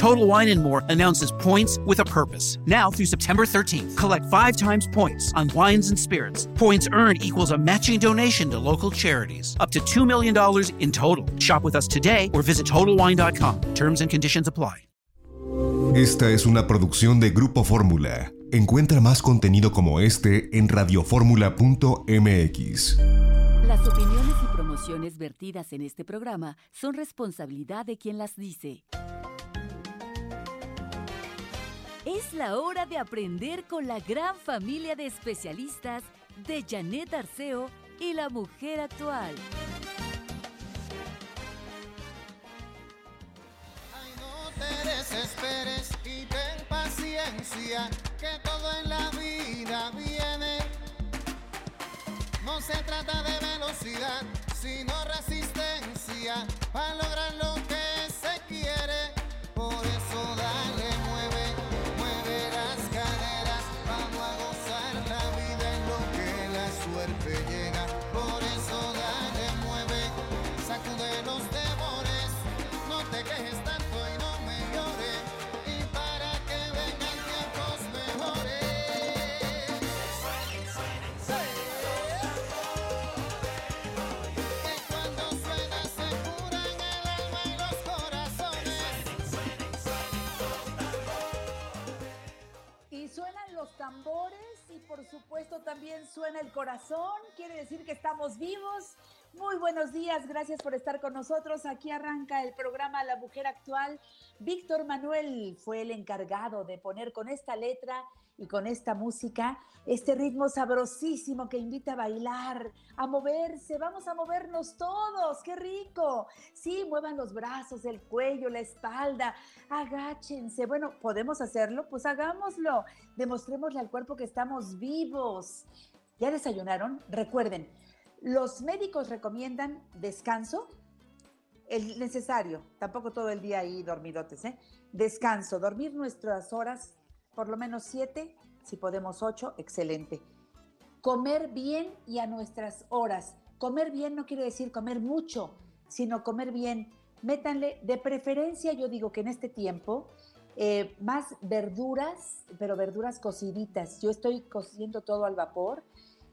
Total Wine and More announces points with a purpose. Now through September 13th, collect five times points on wines and spirits. Points earned equals a matching donation to local charities, up to $2 million in total. Shop with us today or visit TotalWine.com. Terms and conditions apply. Esta es una producción de Grupo Fórmula. Encuentra más contenido como este en radioformula.mx. Las opiniones y promociones vertidas en este programa son responsabilidad de quien las dice. Es la hora de aprender con la gran familia de especialistas de Janet Arceo y la mujer actual. te desesperes y ten paciencia, que todo en la vida viene. No se trata de velocidad, sino resistencia para lograr supuesto también suena el corazón. Quiere decir que estamos vivos. Muy buenos días, gracias por estar con nosotros. Aquí arranca el programa La Mujer Actual. Víctor Manuel fue el encargado de poner con esta letra y con esta música este ritmo sabrosísimo que invita a bailar, a moverse. Vamos a movernos todos, qué rico. Sí, muevan los brazos, el cuello, la espalda, agáchense. Bueno, ¿podemos hacerlo? Pues hagámoslo. Demostrémosle al cuerpo que estamos vivos. ¿Ya desayunaron? Recuerden, los médicos recomiendan descanso, el necesario, tampoco todo el día ahí dormidotes, ¿eh? Descanso, dormir nuestras horas, por lo menos siete, si podemos ocho, excelente. Comer bien y a nuestras horas. Comer bien no quiere decir comer mucho, sino comer bien. Métanle, de preferencia, yo digo que en este tiempo, eh, más verduras, pero verduras cociditas. Yo estoy cociendo todo al vapor.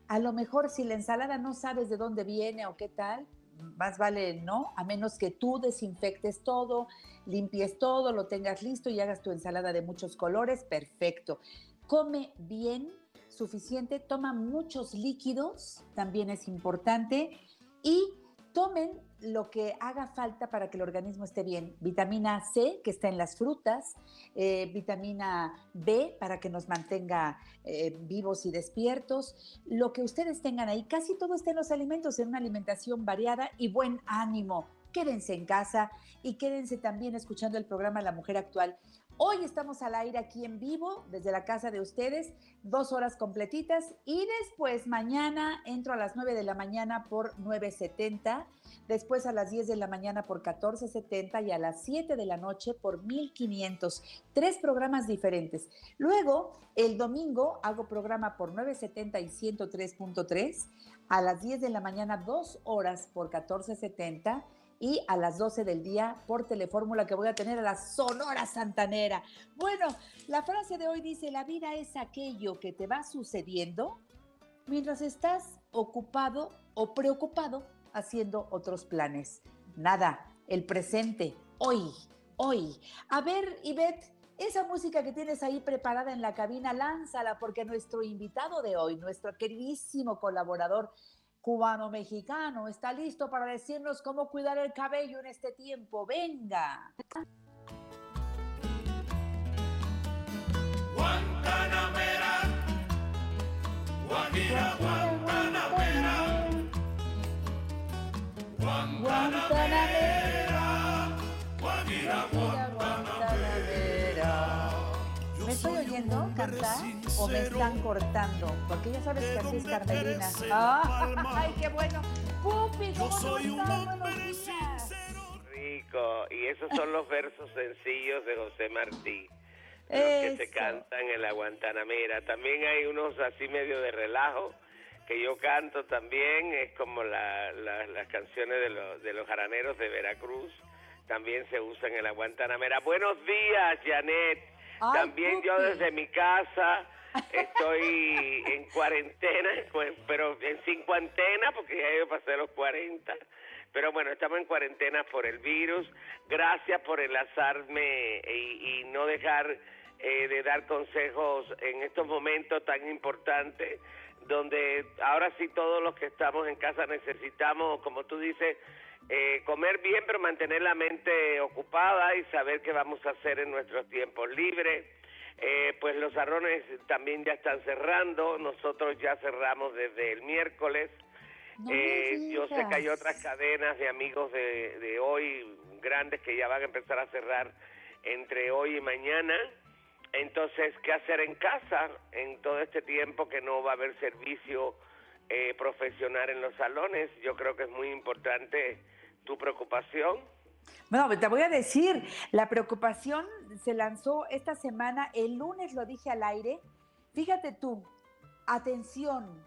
A lo mejor si la ensalada no sabes de dónde viene o qué tal, más vale no, a menos que tú desinfectes todo, limpies todo, lo tengas listo y hagas tu ensalada de muchos colores, perfecto. Come bien, suficiente, toma muchos líquidos, también es importante, y tomen lo que haga falta para que el organismo esté bien. Vitamina C, que está en las frutas, eh, vitamina B, para que nos mantenga eh, vivos y despiertos. Lo que ustedes tengan ahí, casi todo está en los alimentos, en una alimentación variada y buen ánimo. Quédense en casa y quédense también escuchando el programa La Mujer Actual. Hoy estamos al aire aquí en vivo, desde la casa de ustedes, dos horas completitas y después mañana entro a las 9 de la mañana por 970, después a las 10 de la mañana por 1470 y a las 7 de la noche por 1500. Tres programas diferentes. Luego, el domingo hago programa por 970 y 103.3, a las 10 de la mañana dos horas por 1470 y a las 12 del día por Telefórmula que voy a tener a la Sonora Santanera. Bueno, la frase de hoy dice, la vida es aquello que te va sucediendo mientras estás ocupado o preocupado haciendo otros planes. Nada, el presente, hoy, hoy. A ver, Ivette, esa música que tienes ahí preparada en la cabina, lánzala porque nuestro invitado de hoy, nuestro queridísimo colaborador, cubano-mexicano está listo para decirnos cómo cuidar el cabello en este tiempo. Venga. Guantanamera, Guajira, Guantanamera, Guantanamera, Guajira, Guantanamera. ¿Me estoy oyendo cantar o me están cortando? Porque ya sabes que así es Carmelina. Ah, ¡Ay, qué bueno! ¡Pupi, Yo ¿cómo soy un hombre sincero. Rico, y esos son los versos sencillos de José Martí, los que se Eso. cantan en la Guantanamera. También hay unos así medio de relajo que yo canto también, es como la- la- las canciones de, los de los jaraneros de Veracruz, también se usa en la Guantanamera. Buenos días, Janet. Ay, también yo desde mi casa estoy en cuarentena, pero en cincuentena, porque ya yo pasé los 40. Pero bueno, estamos en cuarentena por el virus. Gracias por enlazarme y, y no dejar eh, de dar consejos en estos momentos tan importantes, donde ahora sí todos los que estamos en casa necesitamos, como tú dices, eh, comer bien, pero mantener la mente ocupada y saber qué vamos a hacer en nuestros tiempos libres. Eh, pues los salones también ya están cerrando, nosotros ya cerramos desde el miércoles. No Eh, yo sé que hay otras cadenas de amigos de, de hoy grandes que ya van a empezar a cerrar entre hoy y mañana. Entonces, ¿qué hacer en casa en todo este tiempo que no va a haber servicio eh, profesional en los salones? Yo creo que es muy importante tu preocupación. Bueno, te voy a decir, la preocupación se lanzó esta semana, el lunes lo dije al aire. Fíjate tú, atención,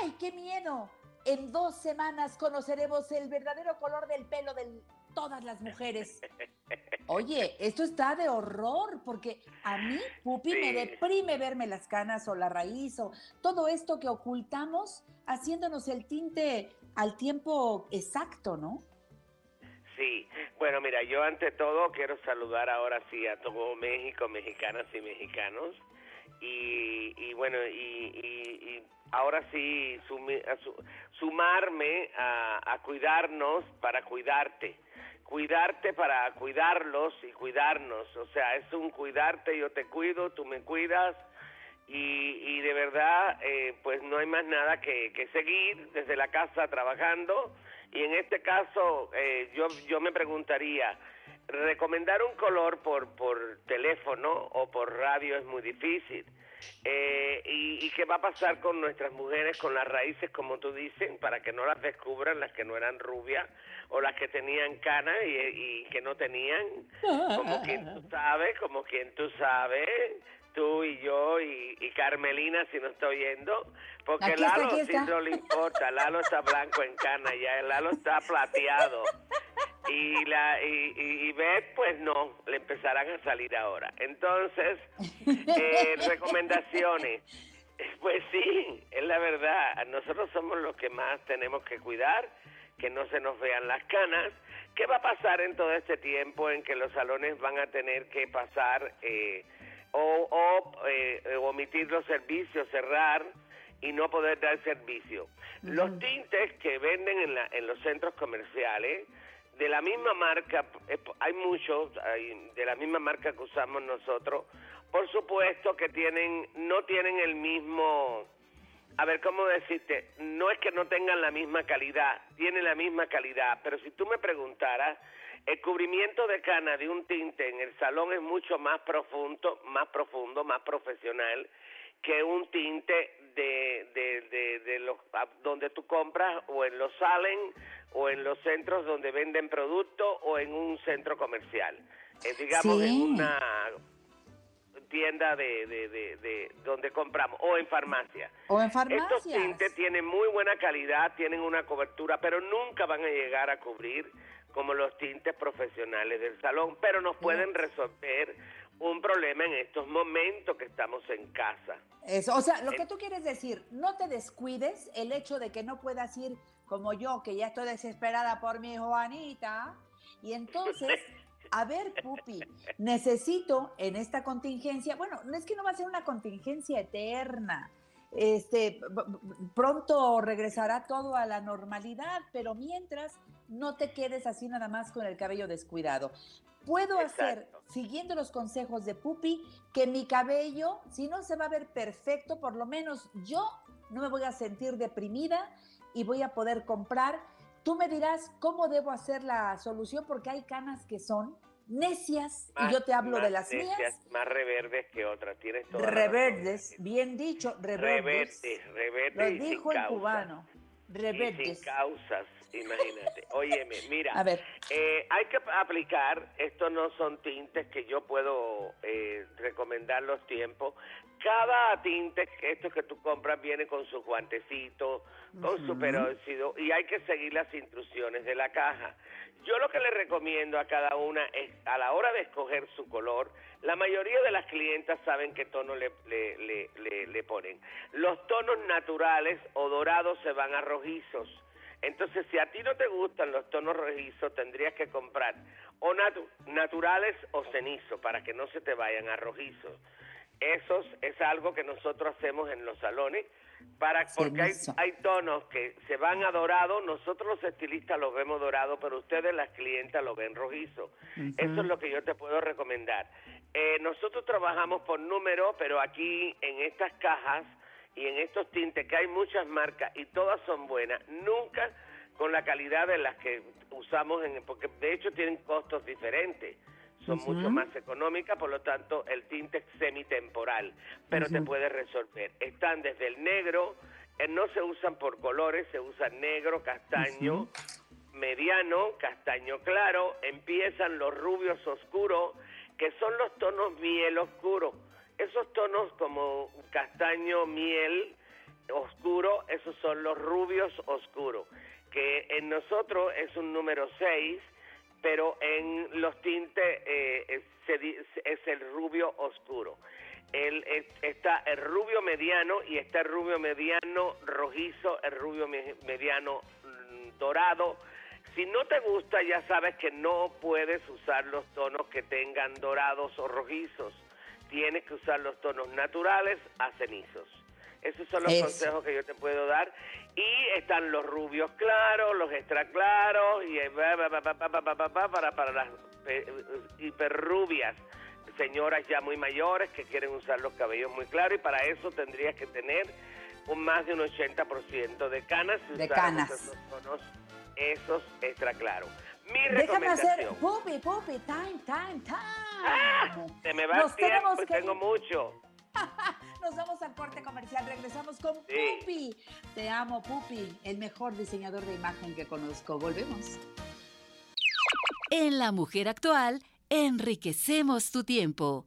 ¡ay, qué miedo! En dos semanas conoceremos el verdadero color del pelo de todas las mujeres. Oye, esto está de horror, porque a mí, Pupi, me deprime verme las canas o la raíz o todo esto que ocultamos haciéndonos el tinte al tiempo exacto, ¿no? Sí, bueno, mira, yo ante todo quiero saludar ahora sí a todo México, mexicanas y mexicanos. Y, y bueno, y, y- y ahora sí sumi- a su- sumarme a, a cuidarnos para cuidarte. Cuidarte para cuidarlos y cuidarnos. O sea, es un cuidarte, yo te cuido, tú me cuidas. Y, y de verdad, eh, pues no hay más nada que, que seguir desde la casa trabajando. Y en este caso, eh, yo, yo me preguntaría, recomendar un color por, por teléfono o por radio es muy difícil. Eh, y, ¿Y qué va a pasar con nuestras mujeres con las raíces, como tú dices, para que no las descubran, las que no eran rubias o las que tenían canas y, y que no tenían? Como quien tú sabes, como quien tú sabes, tú y yo y, y Carmelina si no está oyendo, porque Aquí está, Lalo aquí sí está. no le importa, Lalo está blanco en cana ya, el Lalo está plateado. Y la y, y, y Beth, pues no, le empezarán a salir ahora. Entonces, eh, recomendaciones. Pues sí, es la verdad. Nosotros somos los que más tenemos que cuidar, que no se nos vean las canas. ¿Qué va a pasar en todo este tiempo en que los salones van a tener que pasar eh, o, o eh, omitir los servicios, cerrar y no poder dar servicio? Los tintes que venden en, la- en los centros comerciales, de la misma marca, eh, hay muchos, hay- de la misma marca que usamos nosotros, por supuesto que tienen, no tienen el mismo, a ver, ¿cómo decirte? No es que no tengan la misma calidad, tienen la misma calidad, pero si tú me preguntaras, el cubrimiento de cana de un tinte en el salón es mucho más profundo, más profundo, más profesional que un tinte de, de, de, de los, donde tú compras o en los salen o en los centros donde venden productos o en un centro comercial. Eh, digamos, Sí. en una tienda de, de, de, de donde compramos o en farmacia. O en Estos farmacias. tintes tienen muy buena calidad, tienen una cobertura, pero nunca van a llegar a cubrir como los tintes profesionales del salón, pero nos pueden resolver un problema en estos momentos que estamos en casa. Eso, o sea, lo que tú quieres decir, no te descuides el hecho de que no puedas ir como yo, que ya estoy desesperada por mi Juanita. Y entonces, a ver, Pupi, necesito en esta contingencia, bueno, no es que no va a ser una contingencia eterna. Este, pronto regresará todo a la normalidad, pero mientras no te quedes así nada más con el cabello descuidado. Puedo hacer, siguiendo los consejos de Pupi, que mi cabello, si no se va a ver perfecto, por lo menos yo no me voy a sentir deprimida y voy a poder comprar. Tú me dirás cómo debo hacer la solución porque hay canas que son necias y yo te hablo de las necias, mías. Más reverdes que otras, tienes toda la Reverdes, bien dicho, reverdes. Reverdes, reverdes Lo y dijo el causa. cubano. Y sin Reverdes. causas. Imagínate. Óyeme, mira. A ver. eh, hay que aplicar, estos no son tintes que yo puedo eh, recomendar los tiempos. Cada tinte, estos que tú compras, viene con su guantecito, con su peróxido, y hay que seguir las instrucciones de la caja. Yo lo que le recomiendo a cada una es, a la hora de escoger su color, la mayoría de las clientas saben qué tono le, le, le- le ponen. Los tonos naturales o dorados se van a rojizos. Entonces, si a ti no te gustan los tonos rojizos, tendrías que comprar o natu- naturales o cenizo para que no se te vayan a rojizos. Eso es algo que nosotros hacemos en los salones para porque hay tonos que se van a dorado, nosotros los estilistas los vemos dorado, pero ustedes las clientas lo ven rojizo. Eso es lo que yo te puedo recomendar. Eh, nosotros trabajamos por número, pero aquí en estas cajas y en estos tintes, que hay muchas marcas y todas son buenas, nunca con la calidad de las que usamos, en, porque de hecho tienen costos diferentes. Son mucho más económicas, por lo tanto el tinte es semitemporal, pero te puede resolver. Están desde el negro, eh, no se usan por colores, se usa negro, castaño, mediano, castaño claro, empiezan los rubios oscuros, que son los tonos miel oscuro. Esos tonos como castaño, miel oscuro, esos son los rubios oscuros, que en nosotros es un número 6, pero en los tintes eh, es, es el rubio oscuro. El, es- está el rubio mediano y está el rubio mediano rojizo, el rubio me- mediano mm, dorado. Si no te gusta, ya sabes que no puedes usar los tonos que tengan dorados o rojizos tienes que usar los tonos naturales a cenizos. Esos son los consejos que yo te puedo dar. Y están los rubios claros, los extra claros, y para, para las eh, hiperrubias señoras ya muy mayores que quieren usar los cabellos muy claros y para eso tendrías que tener un más de un 80% de canas. Si de canas. Esos, tonos, esos extra claros. Mi Déjame hacer pupi, pupi, time, time, time. ¡Ah! Se me va Nos el tiempo tenemos que tengo mucho. Nos vamos al corte comercial. Regresamos con Sí. Pupi. Te amo, Pupi, el mejor diseñador de imagen que conozco. Volvemos. En La Mujer Actual, enriquecemos tu tiempo.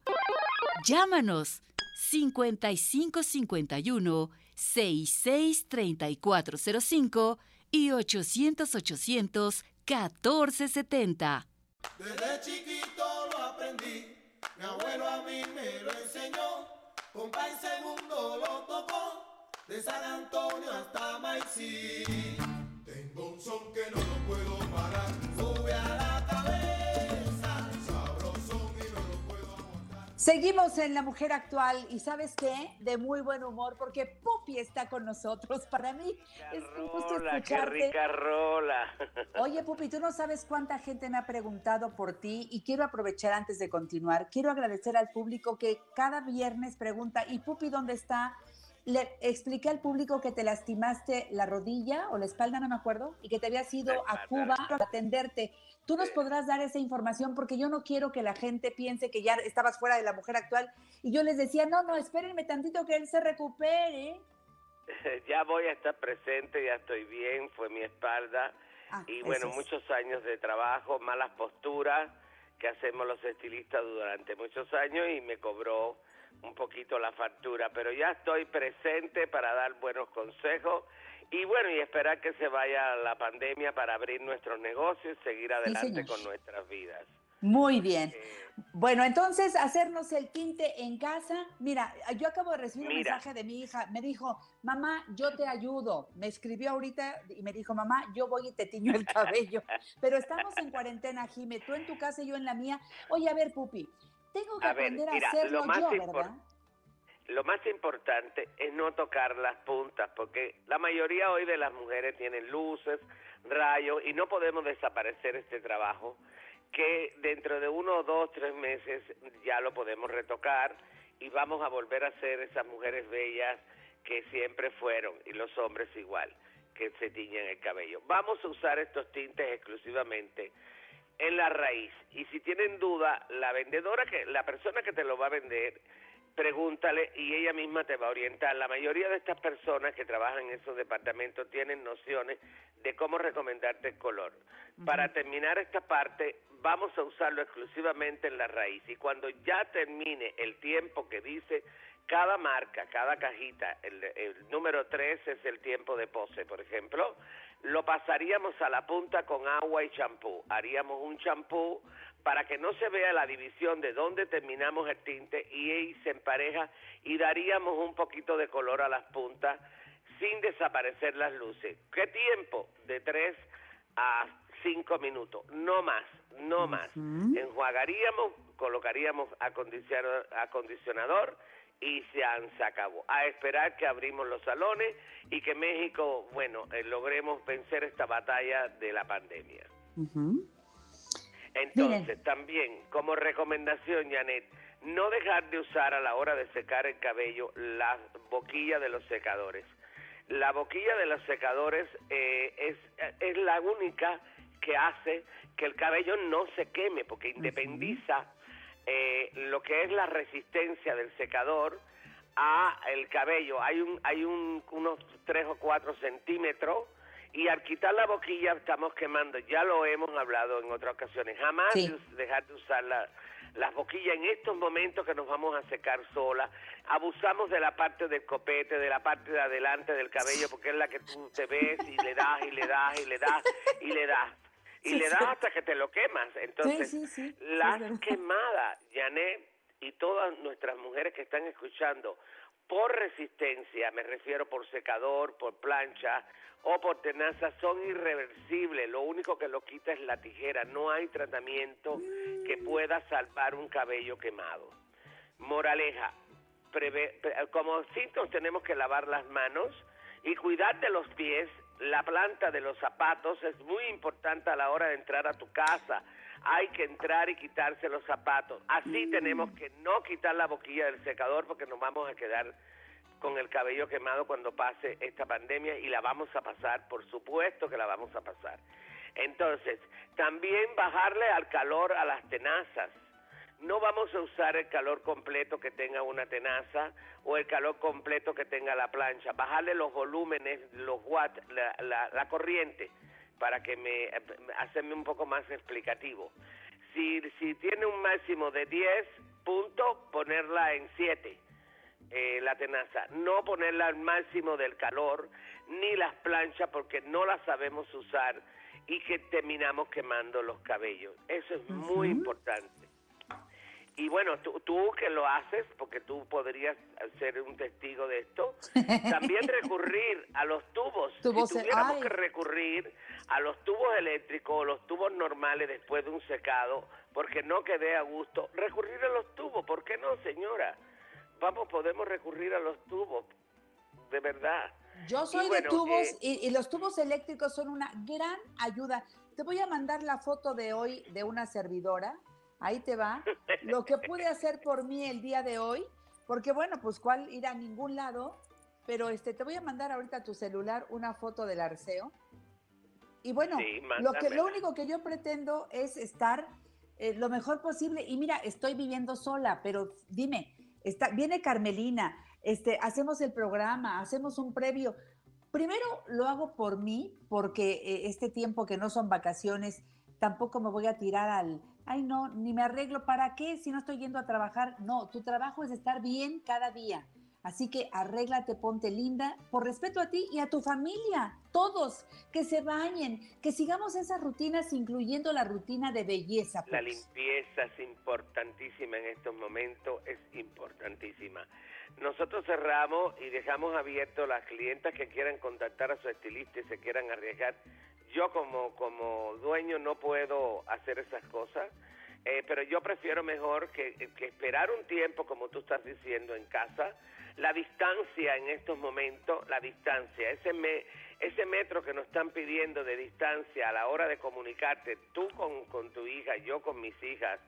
Llámanos 5551 663405 y 800 800 1470. Desde chiquito lo aprendí, mi abuelo a mí me lo enseñó, compa en segundo lo tocó, de San Antonio hasta Maicí. Tengo un son que no Seguimos en La Mujer Actual y ¿sabes qué? De muy buen humor porque Pupi está con nosotros. Para mí es un gusto Rola, qué escucharte. rica rola. Oye, Pupi, tú no sabes cuánta gente me ha preguntado por ti y quiero aprovechar antes de continuar. Quiero agradecer al público que cada viernes pregunta, ¿y Pupi dónde está? Le expliqué al público que te lastimaste la rodilla o la espalda, no me acuerdo, y que te habías ido a Cuba a atenderte. ¿Tú nos podrás dar esa información? Porque yo no quiero que la gente piense que ya estabas fuera de la mujer actual. Y yo les decía, no, no, espérenme tantito que él se recupere. ya voy a estar presente, ya estoy bien, fue mi espalda. Ah, y bueno, es. muchos años de trabajo, malas posturas que hacemos los estilistas durante muchos años y me cobró un poquito la factura, pero ya estoy presente para dar buenos consejos y bueno, y esperar que se vaya la pandemia para abrir nuestros negocios y seguir adelante con nuestras vidas. Muy bien. Eh, Bueno, entonces hacernos el tinte en casa. Mira, yo acabo de recibir un mensaje de mi hija. Me dijo, mamá, yo te ayudo. Me escribió ahorita y me dijo, mamá, yo voy y te tiño el cabello. Pero estamos en cuarentena, Jime. Tú en tu casa y yo en la mía. Oye, a ver, Pupi, tengo que A ver, aprender mira, a hacerlo lo más yo, ¿verdad? Lo más importante es no tocar las puntas, porque la mayoría hoy de las mujeres tienen luces, rayos, y no podemos desaparecer este trabajo, que dentro de uno, dos, tres meses ya lo podemos retocar y vamos a volver a ser esas mujeres bellas que siempre fueron, y los hombres igual, que se tiñen el cabello. Vamos a usar estos tintes exclusivamente en la raíz. Y si tienen duda, la vendedora, que la persona que te lo va a vender, pregúntale y ella misma te va a orientar. La mayoría de estas personas que trabajan en esos departamentos tienen nociones de cómo recomendarte el color. Para terminar esta parte, vamos a usarlo exclusivamente en la raíz y cuando ya termine el tiempo que dice cada marca, cada cajita, el, el número 3 es el tiempo de pose, por ejemplo, lo pasaríamos a la punta con agua y champú. Haríamos un champú para que no se vea la división de dónde terminamos el tinte y ahí se empareja y daríamos un poquito de color a las puntas sin desaparecer las luces. ¿Qué tiempo? De 3 a 5 minutos, no más, no más. Enjuagaríamos, colocaríamos acondicionador, acondicionador y se, han, se acabó. A esperar que abrimos los salones y que México, bueno, eh, logremos vencer esta batalla de la pandemia. Entonces, también, como recomendación, Janet, no dejar de usar a la hora de secar el cabello la boquilla de los secadores. La boquilla de los secadores eh, es, es la única que hace que el cabello no se queme, porque independiza eh, lo que es la resistencia del secador a el cabello. Hay un, hay un, unos 3 o 4 centímetros y al quitar la boquilla estamos quemando, ya lo hemos hablado en otras ocasiones, jamás dejar de usar la, las boquillas en estos momentos que nos vamos a secar sola, abusamos de la parte del copete, de la parte de adelante del cabello, porque es la que tú te ves y le das y le das y le das y le das. Y le das hasta que te lo quemas. Entonces, las quemadas, Janet, y todas nuestras mujeres que están escuchando, por resistencia, me refiero por secador, por plancha o por tenaza, son irreversibles. Lo único que lo quita es la tijera. No hay tratamiento que pueda salvar un cabello quemado. Moraleja, como síntomas tenemos que lavar las manos y cuidar de los pies. La planta de los zapatos es muy importante a la hora de entrar a tu casa hay que entrar y quitarse los zapatos. Así mm. tenemos que no quitar la boquilla del secador porque nos vamos a quedar con el cabello quemado cuando pase esta pandemia y la vamos a pasar, por supuesto que la vamos a pasar. Entonces, también bajarle al calor a las tenazas. No vamos a usar el calor completo que tenga una tenaza o el calor completo que tenga la plancha. Bajarle los volúmenes, los watts, la, la corriente para que me hacerme un poco más explicativo. Si, si tiene un máximo de 10 puntos, ponerla en 7, eh, la tenaza. No ponerla al máximo del calor, ni las planchas, porque no las sabemos usar y que terminamos quemando los cabellos. Eso es muy importante. Y bueno, tú, tú que lo haces, porque tú podrías ser un testigo de esto, también recurrir a los tubos. si tuviéramos que recurrir a los tubos eléctricos o los tubos normales después de un secado, porque no quedé a gusto, recurrir a los tubos, ¿por qué no, señora? Vamos, podemos recurrir a los tubos, de verdad. Yo soy de tubos eh, y, y, los tubos eléctricos son una gran ayuda. Te voy a mandar la foto de hoy de una servidora Ahí te va. Lo que pude hacer por mí el día de hoy, porque bueno, pues cuál ir a ningún lado, pero este te voy a mandar ahorita a tu celular una foto del arceo. Y bueno, lo que lo único que yo pretendo es estar eh, lo mejor posible. Y mira, estoy viviendo sola, pero dime, está, viene Carmelina, este, hacemos el programa, hacemos un previo. Primero lo hago por mí, porque eh, este tiempo que no son vacaciones, tampoco me voy a tirar al, ay no, ni me arreglo, ¿para qué si no estoy yendo a trabajar? No, tu trabajo es estar bien cada día. Así que arréglate, ponte linda, por respeto a ti y a tu familia, todos, que se bañen, que sigamos esas rutinas, incluyendo la rutina de belleza. La pues. limpieza es importantísima en estos momentos, es importantísima. Nosotros cerramos y dejamos abierto las clientas que quieran contactar a su estilista y se quieran arriesgar yo como, como dueño no puedo hacer esas cosas, eh, pero yo prefiero mejor que, esperar un tiempo, como tú estás diciendo, en casa. La distancia en estos momentos, la distancia, ese, me, ese metro que nos están pidiendo de distancia a la hora de comunicarte, tú con, con tu hija, yo con mis hijas,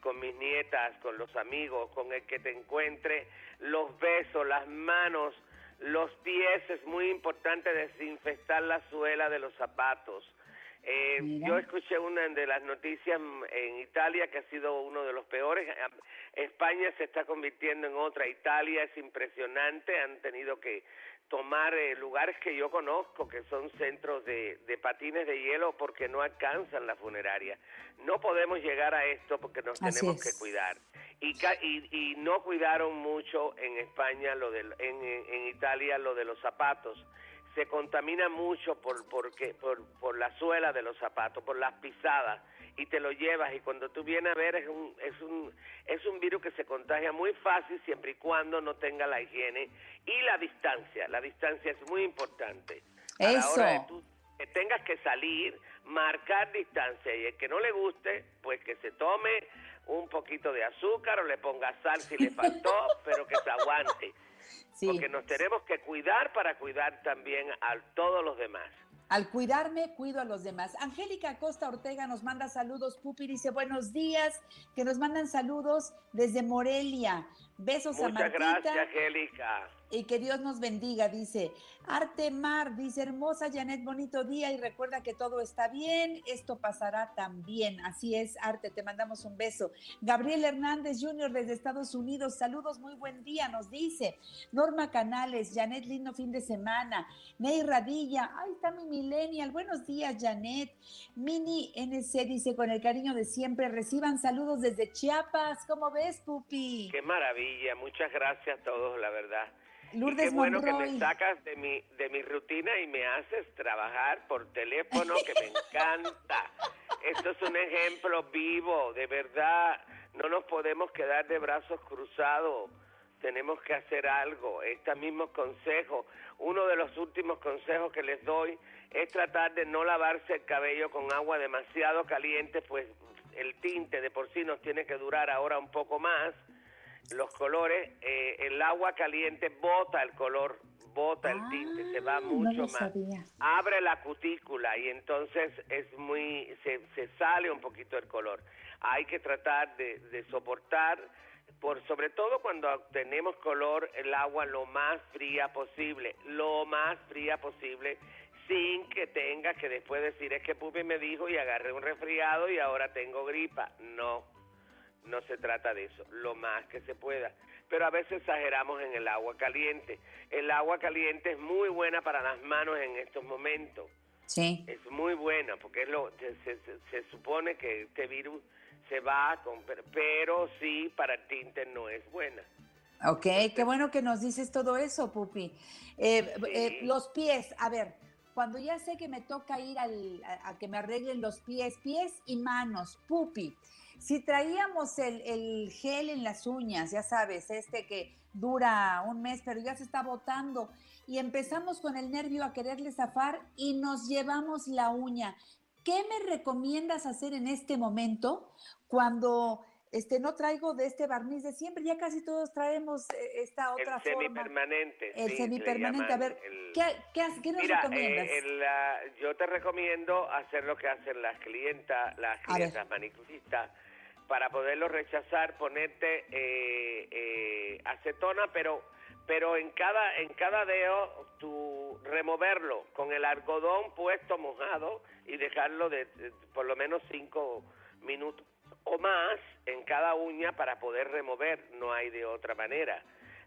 con mis nietas, con los amigos, con el que te encuentre, los besos, las manos, los pies es muy importante desinfectar la suela de los zapatos. Eh, yo escuché una de las noticias en Italia que ha sido uno de los peores. España se está convirtiendo en otra. Italia es impresionante. Han tenido que tomar eh, lugares que yo conozco, que son centros de, de patines de hielo, porque no alcanzan la funeraria. No podemos llegar a esto porque nos Así tenemos es. que cuidar. Y, y, y no cuidaron mucho en España, lo del, en, Italia, lo de los zapatos se contamina mucho por, porque, por, por la suela de los zapatos, por las pisadas, y te lo llevas, y cuando tú vienes a ver es un, es un, es un virus que se contagia muy fácil siempre y cuando no tenga la higiene y la distancia. La distancia es muy importante. A la hora de tú que tengas que salir, marcar distancia, y el que no le guste, pues que se tome un poquito de azúcar o le ponga sal si le faltó, pero que se aguante Sí. porque nos tenemos que cuidar para cuidar también a todos los demás. Al cuidarme, cuido a los demás. Angélica Costa Ortega nos manda saludos, Pupi, dice buenos días, que nos mandan saludos desde Morelia. Besos a Muchas Martita. gracias, Angélica. Y que Dios nos bendiga, dice. Arte Mar, dice, hermosa Janet, bonito día y recuerda que todo está bien, esto pasará también. Así es, Arte, te mandamos un beso. Gabriel Hernández Jr. desde Estados Unidos, saludos, muy buen día, nos dice. Norma Canales, Janet, lindo fin de semana. Ney Radilla, ahí está mi millennial, buenos días, Janet. Mini NC dice, con el cariño de siempre, reciban saludos desde Chiapas. ¿Cómo ves, Pupi? Qué maravilla, muchas gracias a todos, la verdad. Lourdes y qué bueno que me sacas de mi, de mi rutina y me haces trabajar por teléfono, que me encanta. Esto es un ejemplo vivo, de verdad. No nos podemos quedar de brazos cruzados. Tenemos que hacer algo. Estos mismos consejos, uno de los últimos consejos que les doy es tratar de no lavarse el cabello con agua demasiado caliente, pues el tinte de por sí nos tiene que durar ahora un poco más los colores, eh, el agua caliente bota el color, bota el tinte, se va Ah, no mucho más. sabía. Abre la cutícula y entonces es muy, se, se sale un poquito el color. Hay que tratar de, de soportar, por sobre todo cuando tenemos color, el agua lo más fría posible, lo más fría posible, sin que tenga que después decir es que Pupi me dijo y agarré un resfriado y ahora tengo gripa. No, no se trata de eso, lo más que se pueda. Pero a veces exageramos en el agua caliente. El agua caliente es muy buena para las manos en estos momentos. Sí. Es muy buena porque es lo, se, se- se- se supone que este virus se va, con, pero, pero sí para el tinte no es buena. Ok, qué bueno que nos dices todo eso, Pupi. Eh, Sí. eh, los pies, a ver, cuando ya sé que me toca ir al- a, a que me arreglen los pies, pies y manos, Pupi, si traíamos el, el gel en las uñas, ya sabes, este que dura un mes, pero ya se está botando, y empezamos con el nervio a quererle zafar y nos llevamos la uña, ¿qué me recomiendas hacer en este momento cuando este, no traigo de este barniz de siempre? Ya casi todos traemos eh, esta otra el forma. semipermanente. El sí, semipermanente. A ver, el- ¿qué, qué, has- qué nos Mira, recomiendas? eh, el, ah, yo te recomiendo hacer lo que hacen las clientas, las clientas manicuristas, para poderlo rechazar, ponerte eh, eh, acetona, pero pero en cada en cada dedo tú removerlo con el algodón puesto mojado y dejarlo de, de por lo menos cinco minutos o más en cada uña para poder remover, no hay de otra manera.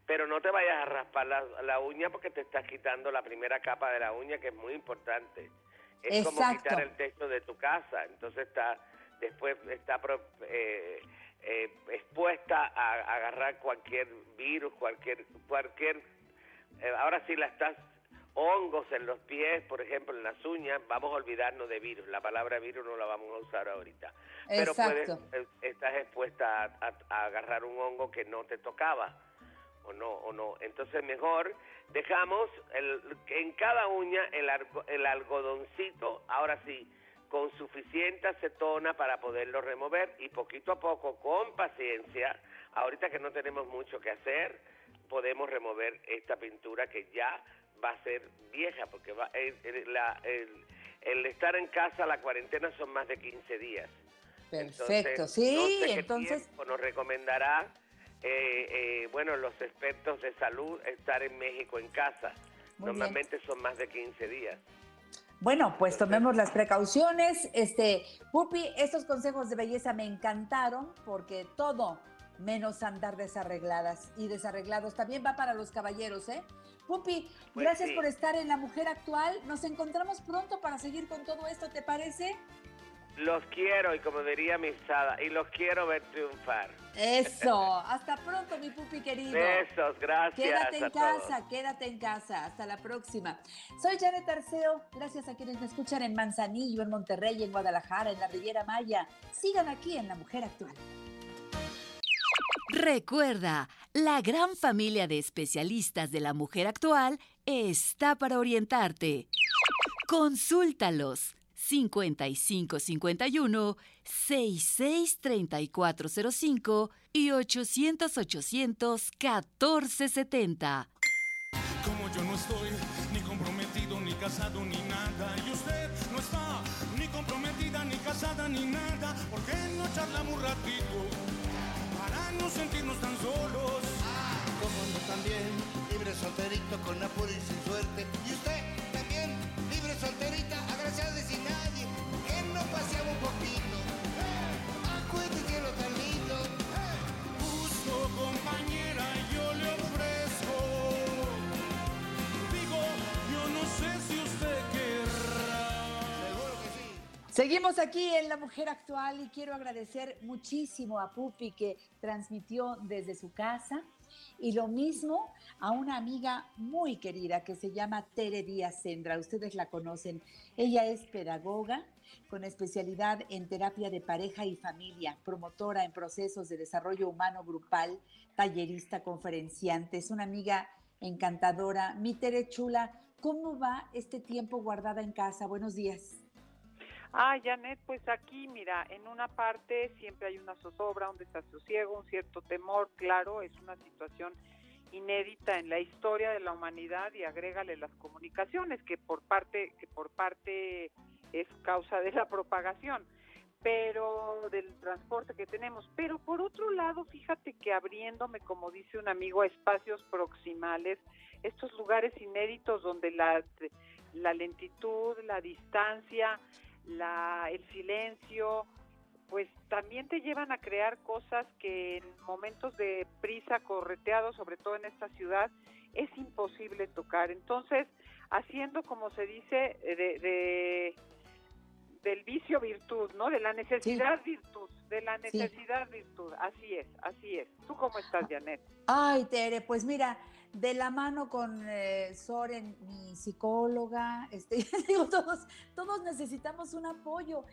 Pero no te vayas a raspar la, la uña porque te estás quitando la primera capa de la uña que es muy importante. Es como quitar el techo de tu casa, entonces está después está pro- eh, eh, expuesta a, a agarrar cualquier virus, cualquier cualquier eh, ahora sí la estás hongos en los pies, por ejemplo, en las uñas, vamos a olvidarnos de virus. La palabra virus no la vamos a usar ahorita. Pero puedes, Exacto. eh, estás expuesta a, a- a agarrar un hongo que no te tocaba o no o no. Entonces mejor dejamos el, en cada uña el, el algodoncito, ahora sí, con suficiente acetona para poderlo remover y poquito a poco, con paciencia, ahorita que no tenemos mucho que hacer, podemos remover esta pintura que ya va a ser vieja, porque va, el, el- la- el- el estar en casa, la cuarentena son más de 15 días. Perfecto, Entonces, sí, no sé qué entonces, nos recomendará, eh, eh, bueno, los expertos de salud estar en México en casa. Muy bien. Normalmente son más de 15 días. Bueno, pues tomemos las precauciones. Este, Pupi, estos consejos de belleza me encantaron porque todo menos andar desarregladas y desarreglados también va para los caballeros, ¿eh? Pupi, Pues gracias sí. por estar en La Mujer Actual. Nos encontramos pronto para seguir con todo esto, ¿te parece? Los quiero, y como diría mi Sada, y los quiero ver triunfar. Eso. Hasta pronto, mi Pupi querido. Besos, gracias Quédate en a todos. casa, quédate en casa. Hasta la próxima. Soy Janet Arceo. Gracias a quienes me escuchan en Manzanillo, en Monterrey, en Guadalajara, en la Riviera Maya. Sigan aquí en La Mujer Actual. Recuerda, la gran familia de especialistas de la mujer actual está para orientarte. Consúltalos 5551 663405 y 800 800 1470. Como yo no estoy ni comprometido, ni casado, ni nada. Y usted no está ni comprometida, ni casada, ni nada. ¿Por qué no charlamos un ratito? Para no sentirnos tan solos. Como no también, libre solterito con apuro y sin suerte. Y usted también, libre solterita, Seguimos aquí en La Mujer Actual y quiero agradecer muchísimo a Pupi que transmitió desde su casa y lo mismo a una amiga muy querida que se llama Tere Díaz Sendra. Ustedes la conocen. Ella es pedagoga con especialidad en terapia de pareja y familia, promotora en procesos de desarrollo humano grupal, tallerista, conferenciante. Es una amiga encantadora. Mi Tere Chula, ¿cómo va este tiempo guardada en casa? Buenos días. Ah, Janet, pues aquí, mira, en una parte siempre hay una zozobra, un desasosiego, un cierto temor, claro, es una situación inédita en la historia de la humanidad y agrégale las comunicaciones que por parte que por parte es causa de la propagación, pero del transporte que tenemos, pero por otro lado, fíjate que abriéndome, como dice un amigo, a espacios proximales, estos lugares inéditos donde la la lentitud, la distancia, la, el silencio, pues también te llevan a crear cosas que en momentos de prisa, correteado, sobre todo en esta ciudad, es imposible tocar. Entonces, haciendo, como se dice, de, de- del vicio virtud, ¿no? De la necesidad virtud, de la necesidad virtud. Así es, así es. ¿Tú cómo estás, Janet? Ay, Tere, pues mira, de la mano con eh, Soren, mi psicóloga, este, digo, todos, todos necesitamos un apoyo.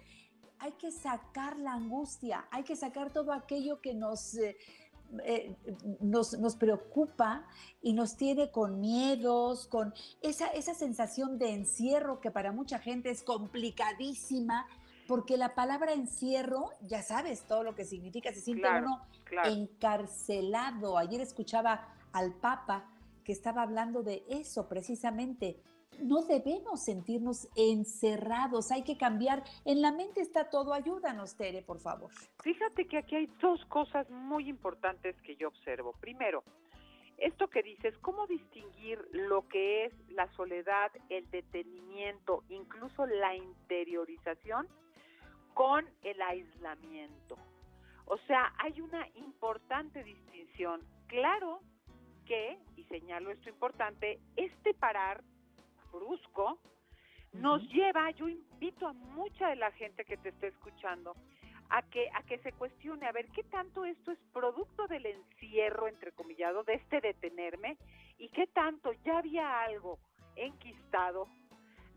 Hay que sacar la angustia, hay que sacar todo aquello que nos, eh, eh, nos, nos preocupa y nos tiene con miedos, con esa, esa sensación de encierro que para mucha gente es complicadísima, porque la palabra encierro, ya sabes todo lo que significa, se siente Claro, uno claro. encarcelado. Ayer escuchaba al Papa que estaba hablando de eso precisamente. No debemos sentirnos encerrados, hay que cambiar. En la mente está todo. Ayúdanos, Tere, por favor. Fíjate que aquí hay dos cosas muy importantes que yo observo. Primero, esto que dices, cómo distinguir lo que es la soledad, el detenimiento, incluso la interiorización con el aislamiento. O sea, hay una importante distinción. Claro que, y señalo esto importante, este parar brusco nos lleva, yo invito a mucha de la gente que te esté escuchando a que a que se cuestione a ver qué tanto esto es producto del encierro entrecomillado de este detenerme y qué tanto ya había algo enquistado,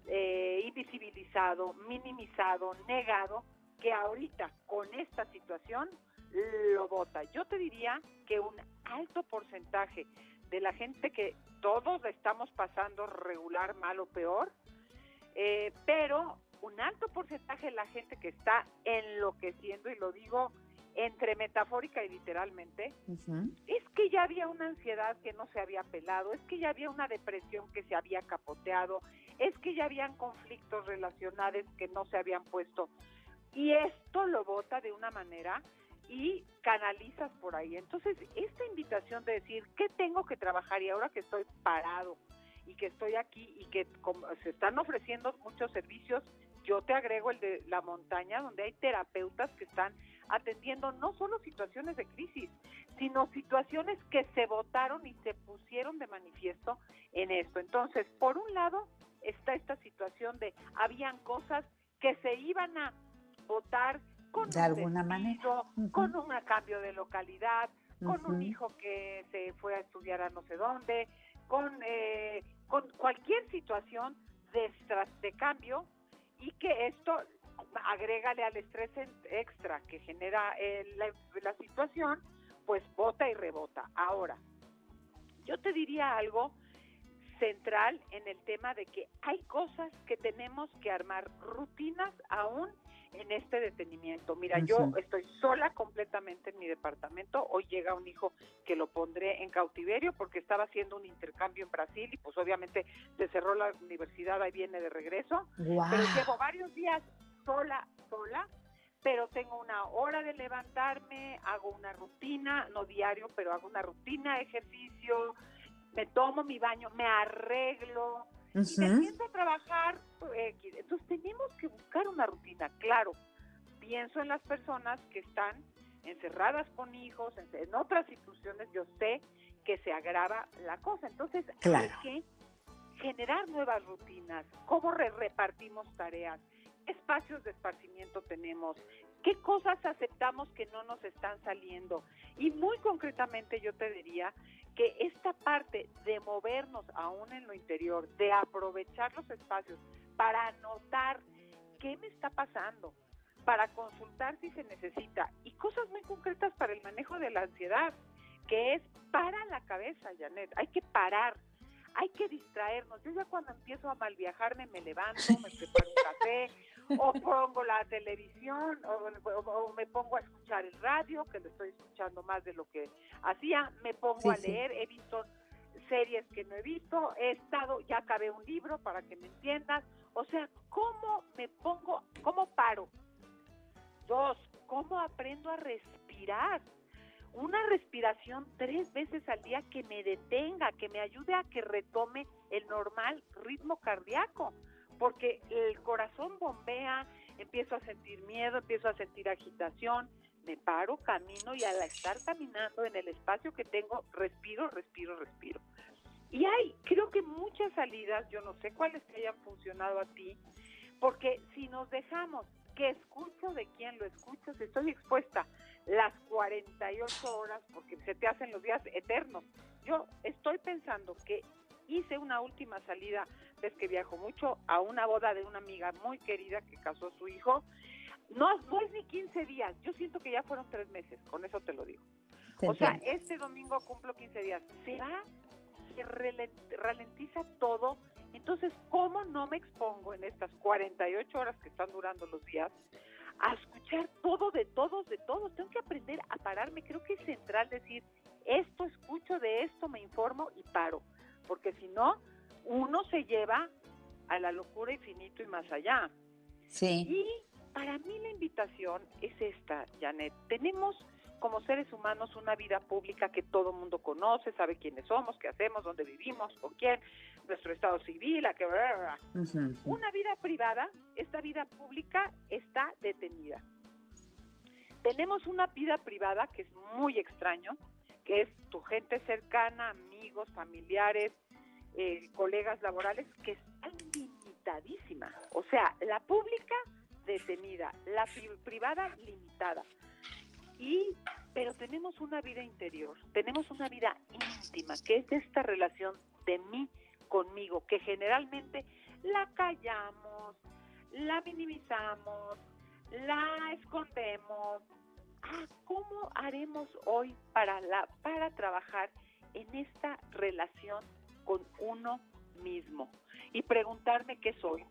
eh, invisibilizado, minimizado, negado que ahorita con esta situación lo vota. Yo te diría que un alto porcentaje de la gente que todos la estamos pasando regular, mal o peor, eh, pero un alto porcentaje de la gente que está enloqueciendo, y lo digo entre metafórica y literalmente, es que ya había una ansiedad que no se había pelado, es que ya había una depresión que se había capoteado, es que ya habían conflictos relacionales que no se habían puesto. Y esto lo vota de una manera y canalizas por ahí. Entonces, esta invitación de decir, ¿qué tengo que trabajar? Y ahora que estoy parado y que estoy aquí y que como se están ofreciendo muchos servicios, yo te agrego el de la montaña, donde hay terapeutas que están atendiendo no solo situaciones de crisis, sino situaciones que se votaron y se pusieron de manifiesto en esto. Entonces, por un lado está esta situación de habían cosas que se iban a votar con de alguna manera, con un cambio de localidad, con un hijo que se fue a estudiar a no sé dónde, con, eh, con cualquier situación de, de cambio y que esto agrégale al estrés extra que genera la, situación, pues bota y rebota. Ahora, yo te diría algo central en el tema de que hay cosas que tenemos que armar, rutinas aún en este detenimiento. Mira, yo estoy sola completamente en mi departamento. Hoy llega un hijo que lo pondré en cautiverio porque estaba haciendo un intercambio en Brasil y pues obviamente se cerró la universidad, ahí viene de regreso. Pero llevo varios días sola, sola, pero tengo una hora de levantarme, hago una rutina, no diario, pero hago una rutina, ejercicio, me tomo mi baño, me arreglo, y me siento a trabajar. Eh, entonces tenemos que buscar una rutina, claro. Pienso en las personas que están encerradas con hijos, en, otras instituciones, yo sé que se agrava la cosa. Entonces hay que generar nuevas rutinas, cómo repartimos tareas, espacios de esparcimiento tenemos, qué cosas aceptamos que no nos están saliendo. Y muy concretamente yo te diría que esta parte de movernos aún en lo interior, de aprovechar los espacios para anotar qué me está pasando, para consultar si se necesita y cosas muy concretas para el manejo de la ansiedad, que es para la cabeza, Janet, hay que parar hay que distraernos. Yo ya cuando empiezo a mal viajarme me levanto, me preparo un café, o pongo la televisión, o, me pongo a escuchar el radio, que lo estoy escuchando más de lo que hacía, me pongo a leer, he visto series que no he visto, he estado, ya acabé un libro para que me entiendas, o sea, ¿cómo me pongo, cómo paro? Dos, ¿cómo aprendo a respirar? una respiración tres veces al día que me detenga, que me ayude a que retome el normal ritmo cardíaco, porque el corazón bombea, empiezo a sentir miedo, empiezo a sentir agitación, me paro, camino y al estar caminando en el espacio que tengo, respiro, respiro, respiro. Y hay, creo que muchas salidas, yo no sé cuáles te hayan funcionado a ti, porque si nos dejamos que escucho de quién lo escuchas, estoy expuesta las 48 horas porque se te hacen los días eternos. Yo estoy pensando que hice una última salida, ves que viajo mucho, a una boda de una amiga muy querida que casó su hijo. No, no es ni 15 días, yo siento que ya fueron tres meses, con eso te lo digo. o sea, este domingo cumplo 15 días. Se va, se ralentiza todo. Entonces, ¿cómo no me expongo en estas 48 horas que están durando los días a escuchar todo de todos, de todos. Tengo que aprender a pararme. Creo que es central decir, esto escucho, de esto me informo y paro. Porque si no, uno se lleva a la locura infinito y más allá. Sí. Y para mí la invitación es esta, Janet. Tenemos como seres humanos una vida pública que todo el mundo conoce, sabe quiénes somos, qué hacemos, dónde vivimos, con quién, nuestro estado civil, a que... Una vida privada, esta vida pública está detenida. Tenemos una vida privada que es muy extraño, que es tu gente cercana, amigos, familiares, eh, colegas laborales, que está limitadísima. O sea, la pública detenida, la privada limitada. Y, pero tenemos una vida interior, tenemos una vida íntima, que es esta relación de mí conmigo, que generalmente la callamos, la minimizamos, la escondemos. Ah, ¿cómo haremos hoy para la para trabajar en esta relación con uno mismo y preguntarme qué soy,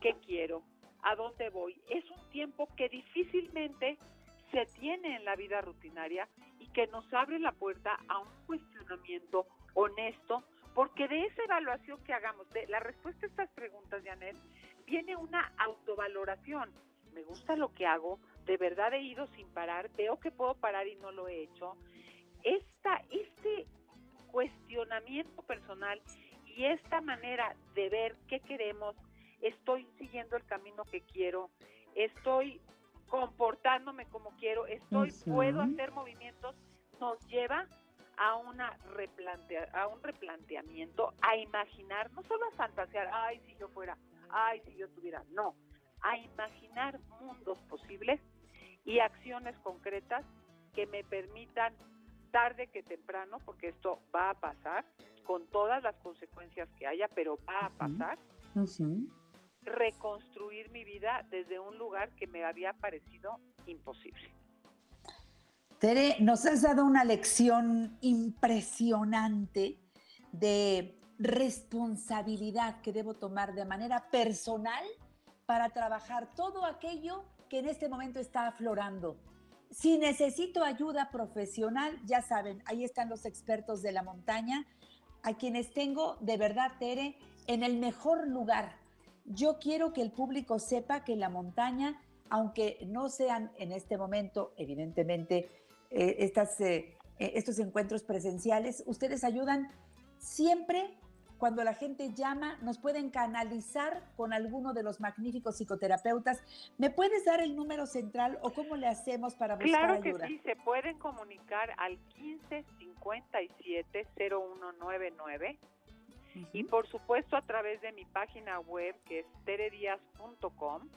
qué quiero, a dónde voy? Es un tiempo que difícilmente se tiene en la vida rutinaria y que nos abre la puerta a un cuestionamiento honesto, porque de esa evaluación que hagamos, de la respuesta a estas preguntas, Janet, viene una autovaloración. Me gusta lo que hago, de verdad he ido sin parar, veo que puedo parar y no lo he hecho. Esta, este cuestionamiento personal Y esta manera de ver qué queremos, estoy siguiendo el camino que quiero, estoy comportándome como quiero, estoy, puedo hacer movimientos, nos lleva a una replantea, a un replanteamiento, a imaginar, no solo a fantasear, ay, si yo fuera, ay, si yo tuviera, no, a imaginar mundos posibles y acciones concretas que me permitan tarde que temprano, porque esto va a pasar con todas las consecuencias que haya, pero va a pasar, reconstruir mi vida desde un lugar que me había parecido imposible. Tere, nos has dado una lección impresionante de responsabilidad que debo tomar de manera personal para trabajar todo aquello que en este momento está aflorando. Si necesito ayuda profesional, ya saben, ahí están los expertos de la montaña, a quienes tengo de verdad, Tere, en el mejor lugar. Yo quiero que el público sepa que la montaña, aunque no sean en este momento, evidentemente, eh, estas, eh, eh, estos encuentros presenciales, ustedes ayudan siempre cuando la gente llama, nos pueden canalizar con alguno de los magníficos psicoterapeutas. ¿Me puedes dar el número central o cómo le hacemos para buscar claro ayuda? Claro que sí, se pueden comunicar al 1557-0199 y por supuesto a través de mi página web que es teredias.com.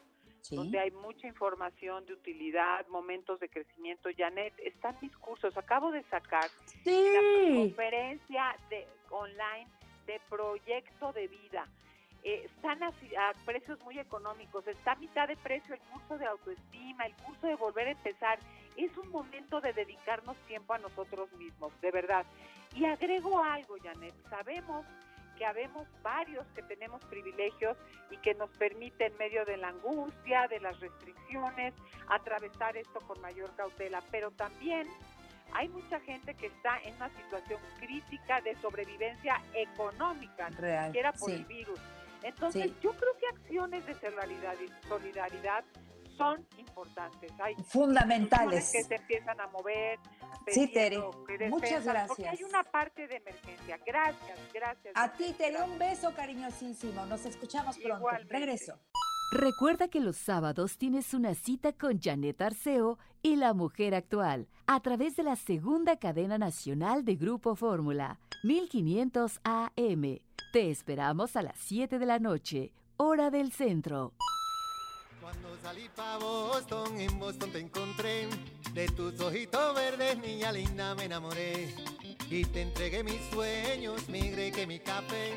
donde hay mucha información de utilidad, momentos de crecimiento. Janet, están mis cursos. Acabo de sacar sí. la conferencia de online de proyecto de vida. Eh, están a, precios muy económicos, está a mitad de precio el curso de autoestima, el curso de volver a empezar. Es un momento de dedicarnos tiempo a nosotros mismos, de verdad. Y agrego algo, Janet, sabemos que habemos varios que tenemos privilegios y que nos permiten en medio de la angustia, de las restricciones, atravesar esto con mayor cautela, pero también hay mucha gente que está en una situación crítica de sobrevivencia económica, Real, siquiera por el virus. Entonces, yo creo que acciones de solidaridad, solidaridad son importantes. Hay fundamentales que se empiezan a mover. Sí, Tere. Muchas gracias. Porque hay una parte de emergencia. Gracias, gracias. A ti, Tere, un beso cariñosísimo. Nos escuchamos pronto. Igualmente. Regreso. Recuerda que los sábados tienes una cita con Janet Arceo y la mujer actual a través de la segunda cadena nacional de Grupo Fórmula, 1500 AM. Te esperamos a las 7 de la noche, hora del centro. Cuando salí para Boston, en Boston te encontré. De tus ojitos verdes, niña linda, me enamoré. Y te entregué mis sueños, mi que mi café.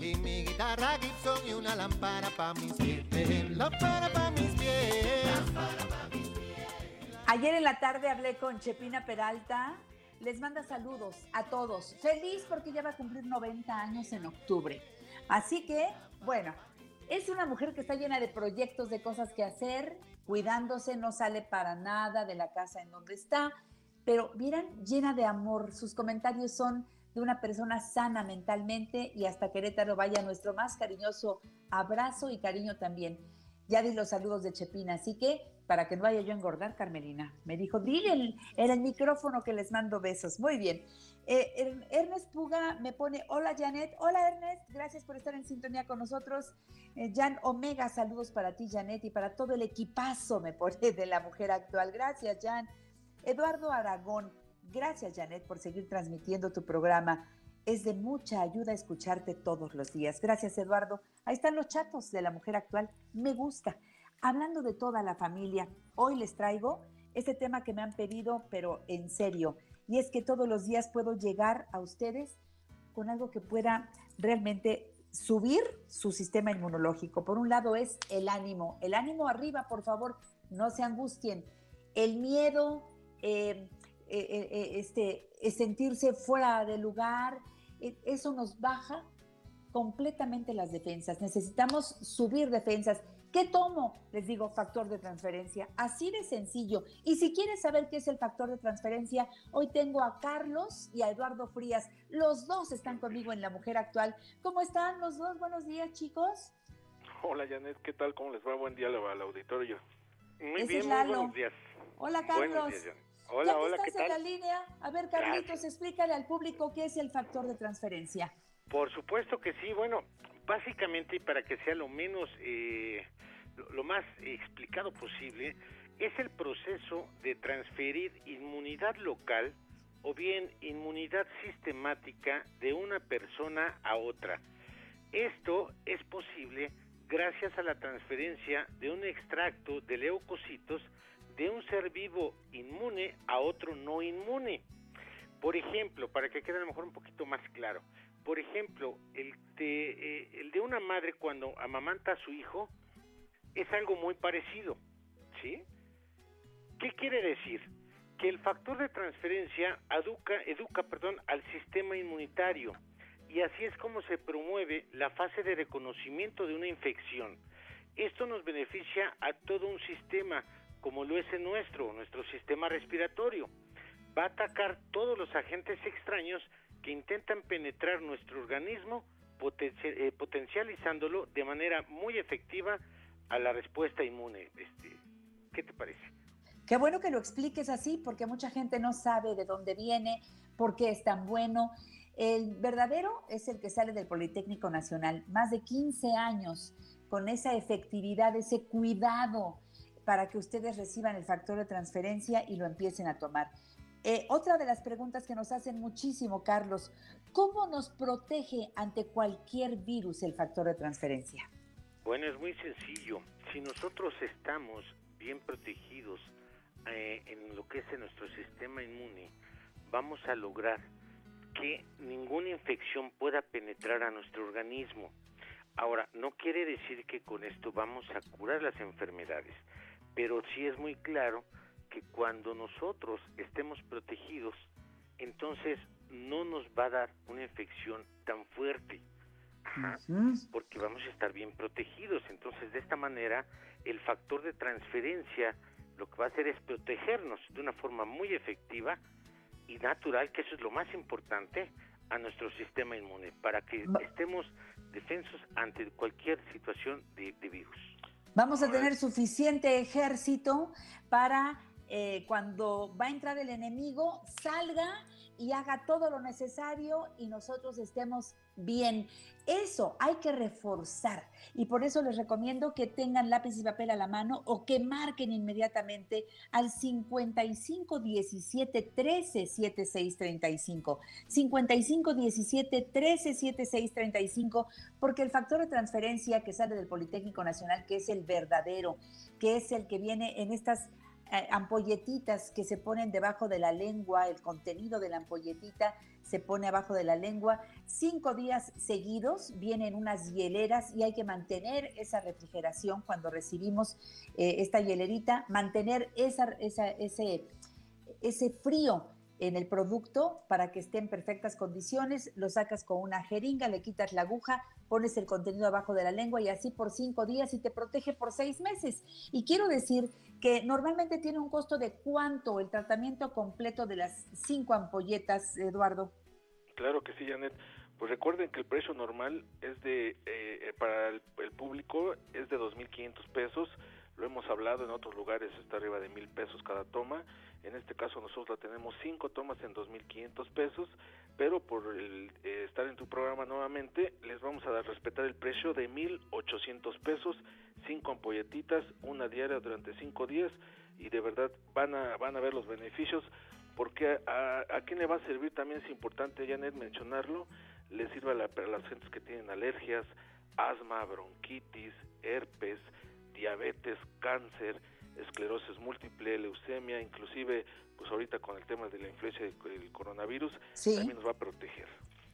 Y mi guitarra Gibson y una lámpara para mis pies. Lámpara para mis pies. Ayer en la tarde hablé con Chepina Peralta. Les manda saludos a todos. Feliz porque ya va a cumplir 90 años en octubre. Así que, bueno, es una mujer que está llena de proyectos, de cosas que hacer, cuidándose, no sale para nada de la casa en donde está, pero miran, llena de amor. Sus comentarios son de una persona sana mentalmente y hasta Querétaro vaya nuestro más cariñoso abrazo y cariño también. Ya di los saludos de Chepina, así que para que no vaya yo a engordar, Carmelina, me dijo, dile en el micrófono que les mando besos. Muy bien. Eh, Ernest Puga me pone, hola Janet, hola Ernest, gracias por estar en sintonía con nosotros. Eh, Jan Omega, saludos para ti Janet y para todo el equipazo, me pone de la mujer actual. Gracias Jan. Eduardo Aragón, gracias Janet por seguir transmitiendo tu programa. Es de mucha ayuda escucharte todos los días. Gracias Eduardo. Ahí están los chatos de la mujer actual. Me gusta. Hablando de toda la familia, hoy les traigo este tema que me han pedido, pero en serio y es que todos los días puedo llegar a ustedes con algo que pueda realmente subir su sistema inmunológico. Por un lado es el ánimo, el ánimo arriba, por favor, no se angustien. El miedo, eh, eh, eh, este, sentirse fuera de lugar, eso nos baja completamente las defensas. Necesitamos subir defensas. ¿Qué tomo? Les digo, factor de transferencia. Así de sencillo. Y si quieres saber qué es el factor de transferencia, hoy tengo a Carlos y a Eduardo Frías. Los dos están conmigo en La Mujer Actual. ¿Cómo están los dos? Buenos días, chicos. Hola, Janet. ¿Qué tal? ¿Cómo les va? Buen día al auditorio. Muy bien, muy buenos días. Hola, Carlos. Días, hola, ya hola, estás en la línea. A ver, Carlitos, explícale al público qué es el factor de transferencia. Por supuesto que sí. Bueno, básicamente, para que sea lo menos, eh, lo, más explicado posible, es el proceso de transferir inmunidad local o bien inmunidad sistemática de una persona a otra. Esto es posible gracias a la transferencia de un extracto de leucocitos de un ser vivo inmune a otro no inmune. Por ejemplo, para que quede a lo mejor un poquito más claro, por ejemplo, el de, eh, el de una madre cuando amamanta a su hijo es algo muy parecido, ¿sí? ¿Qué quiere decir? Que el factor de transferencia educa, educa perdón, al sistema inmunitario y así es como se promueve la fase de reconocimiento de una infección. Esto nos beneficia a todo un sistema, como lo es el nuestro, nuestro sistema respiratorio. Va a atacar todos los agentes extraños que intentan penetrar nuestro organismo, eh, potencializándolo de manera muy efectiva a la respuesta inmune. Este, ¿Qué te parece? Qué bueno que lo expliques así, porque mucha gente no sabe de dónde viene, por qué es tan bueno. El verdadero es el que sale del Politécnico Nacional, más de 15 años con esa efectividad, ese cuidado para que ustedes reciban el factor de transferencia y lo empiecen a tomar. Eh, otra de las preguntas que nos hacen muchísimo, Carlos, ¿cómo nos protege ante cualquier virus el factor de transferencia? Bueno, es muy sencillo. Si nosotros estamos bien protegidos eh, en lo que es nuestro sistema inmune, vamos a lograr que ninguna infección pueda penetrar a nuestro organismo. Ahora, no quiere decir que con esto vamos a curar las enfermedades, pero sí es muy claro que cuando nosotros estemos protegidos, entonces no nos va a dar una infección tan fuerte. porque vamos a estar bien protegidos. Entonces, de esta manera, el factor de transferencia lo que va a hacer es protegernos de una forma muy efectiva y natural, que eso es lo más importante, a nuestro sistema inmune, para que estemos defensos ante cualquier situación de virus. Vamos a tener suficiente ejército para eh, cuando va a entrar el enemigo, salga y haga todo lo necesario y nosotros estemos bien. Eso hay que reforzar y por eso les recomiendo que tengan lápiz y papel a la mano o que marquen inmediatamente al 55 17 13 76 35. 55 17 13 76 35 porque el factor de transferencia que sale del Politécnico Nacional, que es el verdadero, que es el que viene en estas ampolletitas que se ponen debajo de la lengua, el contenido de la ampolletita se pone abajo de la lengua. Cinco días seguidos vienen unas hieleras y hay que mantener esa refrigeración cuando recibimos eh, esta hielerita, mantener ese, ese frío en el producto para que esté en perfectas condiciones, lo sacas con una jeringa, le quitas la aguja, pones el contenido abajo de la lengua y así por cinco días y te protege por seis meses. Y quiero decir que normalmente tiene un costo de cuánto el tratamiento completo de las cinco ampolletas, Eduardo. Claro que sí, Janet. Pues recuerden que el precio normal es de, eh, eh, para el, público es de 2.500 pesos. Lo hemos hablado en otros lugares, está arriba de mil pesos cada toma. En este caso nosotros la tenemos cinco tomas en 2.500 pesos, pero por el, eh, estar en tu programa nuevamente les vamos a dar respetar el precio de 1.800 pesos, cinco ampolletitas, una diaria durante cinco días y de verdad van a, van a ver los beneficios porque a, a quién le va a servir también es importante, Janet, mencionarlo, le sirve a, la, a las gentes que tienen alergias, asma, bronquitis, herpes, diabetes, cáncer, esclerosis múltiple, leucemia, inclusive pues ahorita con el tema de la influencia del coronavirus, también nos va a proteger.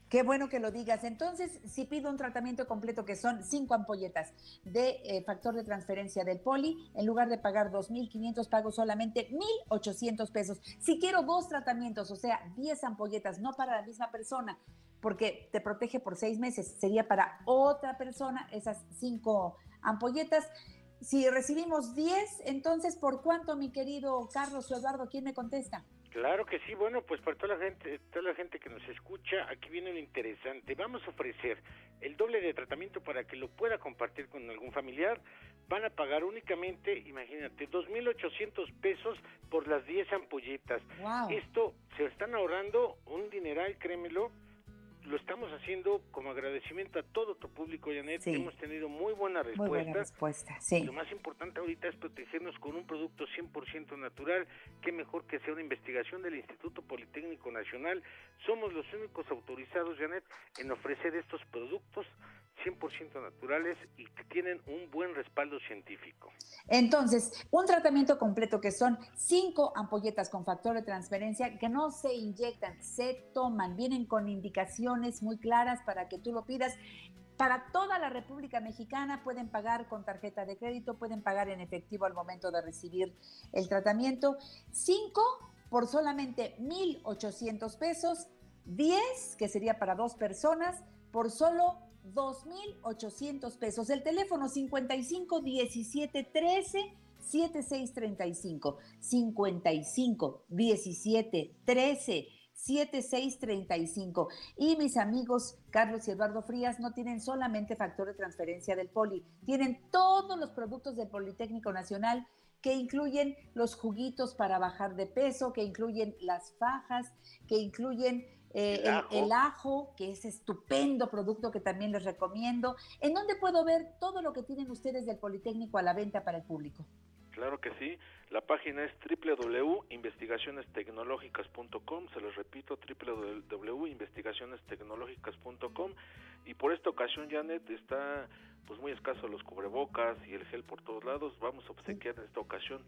Qué bueno que lo digas. Entonces, si pido un tratamiento completo que son cinco ampolletas de eh, factor de transferencia del poli, en lugar de pagar 2.500, pago solamente 1.800 pesos. Si quiero dos tratamientos, o sea, 10 ampolletas, no para la misma persona, porque te protege por seis meses, sería para otra persona esas cinco ampolletas. Si recibimos 10, entonces, ¿por cuánto, mi querido Carlos o Eduardo? ¿Quién me contesta? Claro que sí, bueno, pues para toda la gente, toda la gente que nos escucha, aquí viene lo interesante. Vamos a ofrecer el doble de tratamiento para que lo pueda compartir con algún familiar. Van a pagar únicamente, imagínate, 2.800 pesos por las 10 ampolletas. Esto se están ahorrando un dineral, créemelo. Lo estamos haciendo como agradecimiento a todo tu público, Janet. Sí. Hemos tenido muy buena Muy respuesta. buena respuesta, sí. Lo más importante ahorita es protegernos con un producto 100% natural. Qué mejor que sea una investigación del Instituto Politécnico Nacional. Somos los únicos autorizados, Janet, en ofrecer estos productos 100% naturales y que tienen un buen respaldo científico. Entonces, un tratamiento completo que son cinco ampolletas con factor de transferencia que no se inyectan, se toman, vienen con indicaciones muy claras para que tú lo pidas. Para toda la República Mexicana pueden pagar con tarjeta de crédito, pueden pagar en efectivo al momento de recibir el tratamiento. Cinco por solamente 1,800 pesos, 10, que sería para dos personas, por solo 2,800 pesos. El teléfono 55 17 13 7635. 55 17 13 7635. Y mis amigos Carlos y Eduardo Frías no tienen solamente factor de transferencia del Poli, tienen todos los productos del Politécnico Nacional que incluyen los juguitos para bajar de peso, que incluyen las fajas, que incluyen eh, El el, ajo. el ajo, que es estupendo producto que también les recomiendo. ¿En dónde puedo ver todo lo que tienen ustedes del Politécnico a la venta para el público? Claro que sí. La página es www.investigacionestecnológicas.com. Se los repito, www.investigacionestecnológicas.com. Y por esta ocasión, Janet, está pues muy escaso los cubrebocas y el gel por todos lados. Vamos a obsequiar en esta ocasión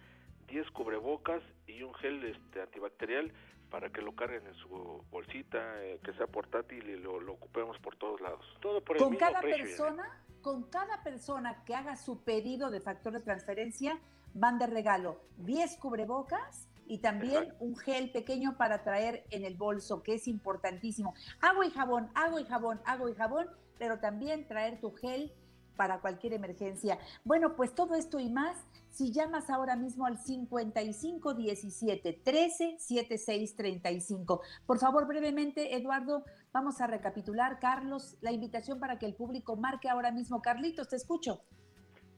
10 cubrebocas y un gel este antibacterial para que lo carguen en su bolsita, eh, que sea portátil y lo, lo ocupemos por todos lados. Todo por el Con mismo cada precio. Janet. persona, con cada persona que haga su pedido de factor de transferencia, van de regalo 10 cubrebocas y también Exacto. un gel pequeño para traer en el bolso, que es importantísimo. Agua y jabón, agua y jabón, agua y jabón, pero también traer tu gel para cualquier emergencia. Bueno, pues todo esto y más, si llamas ahora mismo al 55 17 13 76 35. Por favor, brevemente, Eduardo, vamos a recapitular, Carlos, la invitación para que el público marque ahora mismo. Carlitos, te escucho.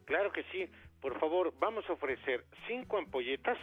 Claro que sí. Por favor, vamos a ofrecer cinco ampolletas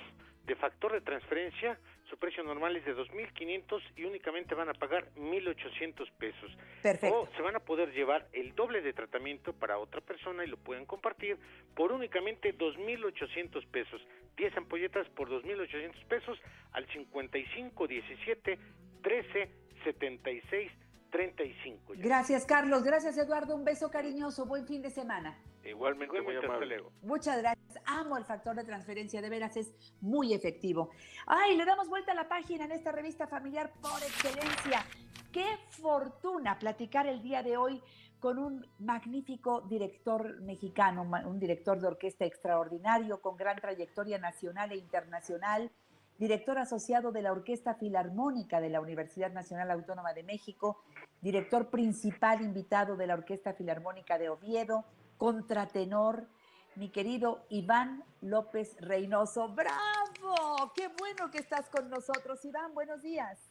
de factor de transferencia. Su precio normal es de 2.500 y únicamente van a pagar 1.800 pesos. Perfecto. O se van a poder llevar el doble de tratamiento para otra persona y lo pueden compartir por únicamente 2.800 pesos. 10 ampolletas por 2.800 pesos al 55 17 13 76 35. Gracias, Carlos. Gracias, Eduardo. Un beso cariñoso. Buen fin de semana. Igualmente, muy hasta amable. Muchas gracias. Amo el factor de transferencia, de veras es muy efectivo. Ay, le damos vuelta a la página en esta revista familiar por excelencia. Qué fortuna platicar el día de hoy con un magnífico director mexicano, un director de orquesta extraordinario con gran trayectoria nacional e internacional, director asociado de la Orquesta Filarmónica de la Universidad Nacional Autónoma de México, director principal invitado de la Orquesta Filarmónica de Oviedo, contratenor, mi querido Iván López Reynoso. ¡Bravo! ¡Qué bueno que estás con nosotros, Iván! Buenos días.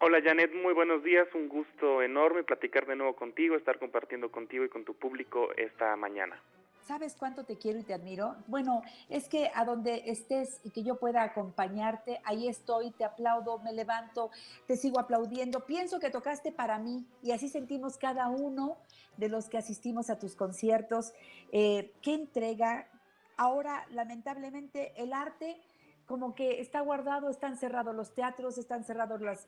Hola Janet, muy buenos días, un gusto enorme platicar de nuevo contigo, estar compartiendo contigo y con tu público esta mañana. ¿Sabes cuánto te quiero y te admiro? Bueno, es que a donde estés y que yo pueda acompañarte, ahí estoy, te aplaudo, me levanto, te sigo aplaudiendo. Pienso que tocaste para mí y así sentimos cada uno de los que asistimos a tus conciertos. Eh, ¿Qué entrega? Ahora, lamentablemente, el arte como que está guardado, están cerrados los teatros, están cerrados las,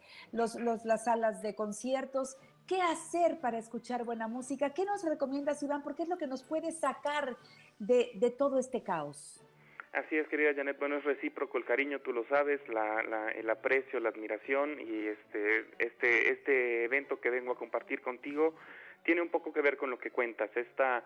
las salas de conciertos. ¿Qué hacer para escuchar buena música? ¿Qué nos recomiendas, Iván? Porque es lo que nos puede sacar de, de todo este caos. Así es, querida Janet, bueno, es recíproco el cariño, tú lo sabes, la, la- el aprecio, la admiración y este, este, este evento que vengo a compartir contigo tiene un poco que ver con lo que cuentas, esta,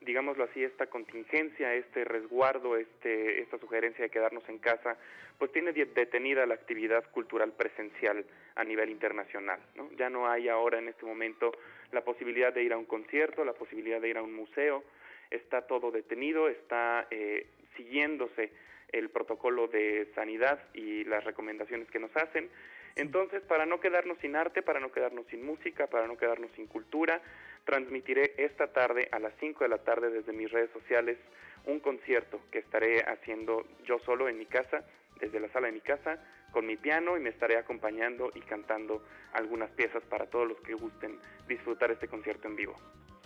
digámoslo así, esta contingencia, este resguardo, este, esta sugerencia de quedarnos en casa, pues tiene de- detenida la actividad cultural presencial a nivel internacional, ¿no? Ya no hay ahora en este momento la posibilidad de ir a un concierto, la posibilidad de ir a un museo, está todo detenido, está eh, siguiéndose el protocolo de sanidad y las recomendaciones que nos hacen. Entonces, para no quedarnos sin arte, para no quedarnos sin música, para no quedarnos sin cultura, transmitiré esta tarde a las 5 de la tarde desde mis redes sociales un concierto que estaré haciendo yo solo en mi casa, desde la sala de mi casa, con mi piano y me estaré acompañando y cantando algunas piezas para todos los que gusten disfrutar este concierto en vivo.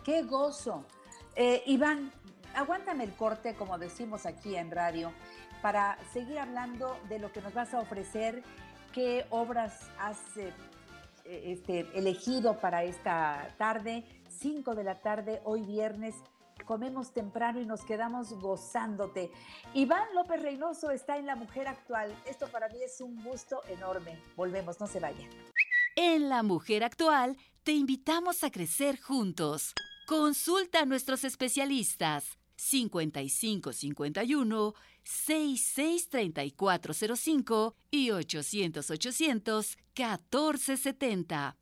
¡Qué gozo! Eh, Iván, aguántame el corte, como decimos aquí en radio, para seguir hablando de lo que nos vas a ofrecer, qué obras has eh, este, elegido para esta tarde, 5 de la tarde, hoy viernes. Comemos temprano y nos quedamos gozándote. Iván López Reynoso está en La Mujer Actual. Esto para mí es un gusto enorme. Volvemos, no se vayan. En La Mujer Actual te invitamos a crecer juntos. Consulta a nuestros especialistas 5551 663405 y 800 800 1470.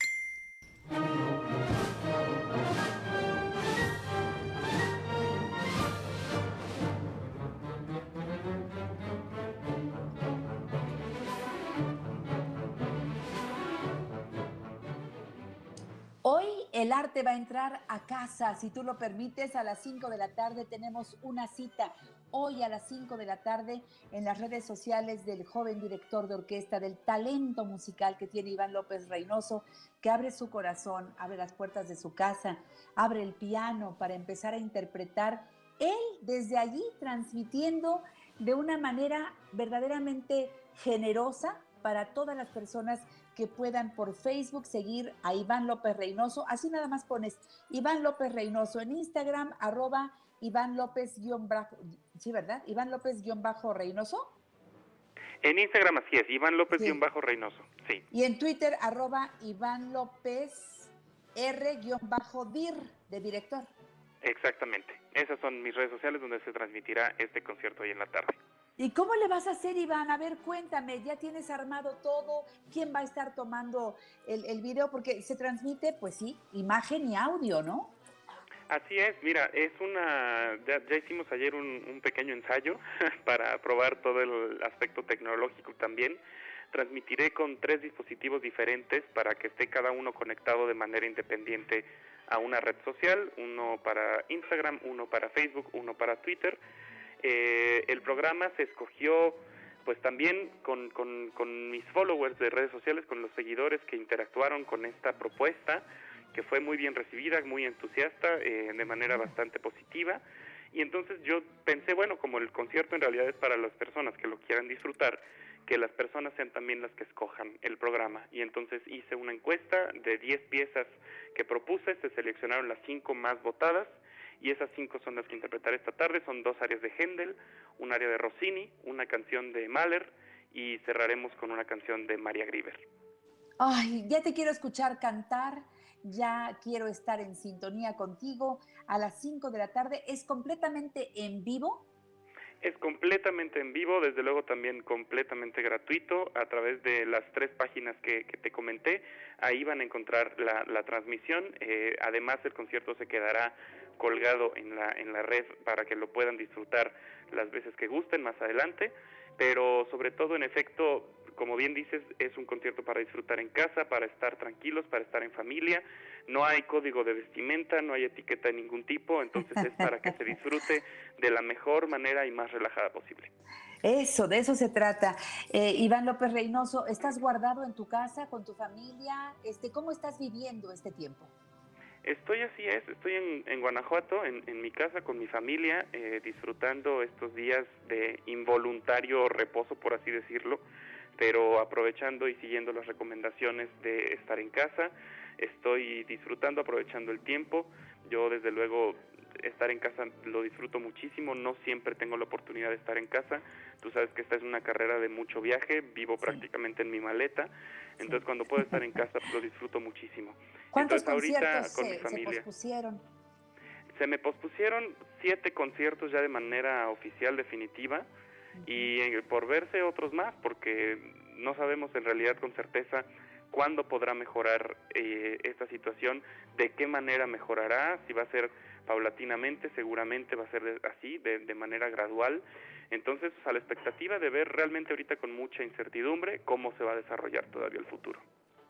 El arte va a entrar a casa, si tú lo permites, a las 5 de la tarde tenemos una cita. Hoy a las 5 de la tarde en las redes sociales del joven director de orquesta, del talento musical que tiene Iván López Reynoso, que abre su corazón, abre las puertas de su casa, abre el piano para empezar a interpretar, él desde allí transmitiendo de una manera verdaderamente generosa para todas las personas que puedan por Facebook seguir a Iván López Reynoso. Así nada más pones Iván López Reynoso en Instagram, arroba Iván López guion bajo, sí, ¿verdad? Iván López guion bajo Reynoso. En Instagram así es, Iván López guion bajo Reynoso, sí. Y en Twitter, arroba Iván López R guion bajo DIR, de director. Exactamente. Esas son mis redes sociales donde se transmitirá este concierto hoy en la tarde. ¿Y cómo le vas a hacer, Iván? A ver, cuéntame, ¿ya tienes armado todo? ¿Quién va a estar tomando el, video? Porque se transmite, pues sí, imagen y audio, ¿no? Así es, mira, es una, ya, ya hicimos ayer un pequeño ensayo para probar todo el aspecto tecnológico también. Transmitiré con tres dispositivos diferentes para que esté cada uno conectado de manera independiente a una red social, uno para Instagram, uno para Facebook, uno para Twitter. Eh, el programa se escogió pues también con, con, con mis followers de redes sociales, con los seguidores que interactuaron con esta propuesta, que fue muy bien recibida, muy entusiasta, eh, de manera bastante positiva. Y entonces yo pensé, bueno, como el concierto en realidad es para las personas que lo quieran disfrutar, que las personas sean también las que escojan el programa. Y entonces hice una encuesta de 10 piezas que propuse, se seleccionaron las 5 más votadas y esas 5 son las que interpretaré esta tarde. Son dos áreas de Händel, un área de Rossini, una canción de Mahler y cerraremos con una canción de María Grieber. Ay, ya te quiero escuchar cantar, ya quiero estar en sintonía contigo a las 5 de la tarde. ¿Es completamente en vivo? Es completamente en vivo, desde luego también completamente gratuito a través de las tres páginas que, que te comenté. Ahí van a encontrar la, la transmisión. Eh, además, el concierto se quedará colgado en la, en la red para que lo puedan disfrutar las veces que gusten más adelante. Pero sobre todo, en efecto, como bien dices, es un concierto para disfrutar en casa, para estar tranquilos, para estar en familia. No hay código de vestimenta, no hay etiqueta de ningún tipo, entonces es para que se disfrute de la mejor manera y más relajada posible. Eso, de eso se trata. Eh, Iván López Reynoso, ¿estás guardado en tu casa con tu familia? Este, ¿Cómo estás viviendo este tiempo? Estoy así es, estoy en, en Guanajuato, en, en, mi casa con mi familia, eh, disfrutando estos días de involuntario reposo, por así decirlo, pero aprovechando y siguiendo las recomendaciones de estar en casa, estoy disfrutando, aprovechando el tiempo. Yo desde luego estar en casa lo disfruto muchísimo, no siempre tengo la oportunidad de estar en casa. Tú sabes que esta es una carrera de mucho viaje, vivo sí. prácticamente en mi maleta, entonces sí. cuando puedo estar en casa lo disfruto muchísimo. ¿Cuántos entonces, conciertos ahorita con se, mi familia. se pospusieron? Se me pospusieron siete conciertos ya de manera oficial definitiva y por verse otros más porque no sabemos en realidad con certeza cuándo podrá mejorar eh, esta situación, de qué manera mejorará, si va a ser paulatinamente, seguramente va a ser así, de, de, manera gradual. Entonces, a la expectativa de ver realmente ahorita con mucha incertidumbre cómo se va a desarrollar todavía el futuro.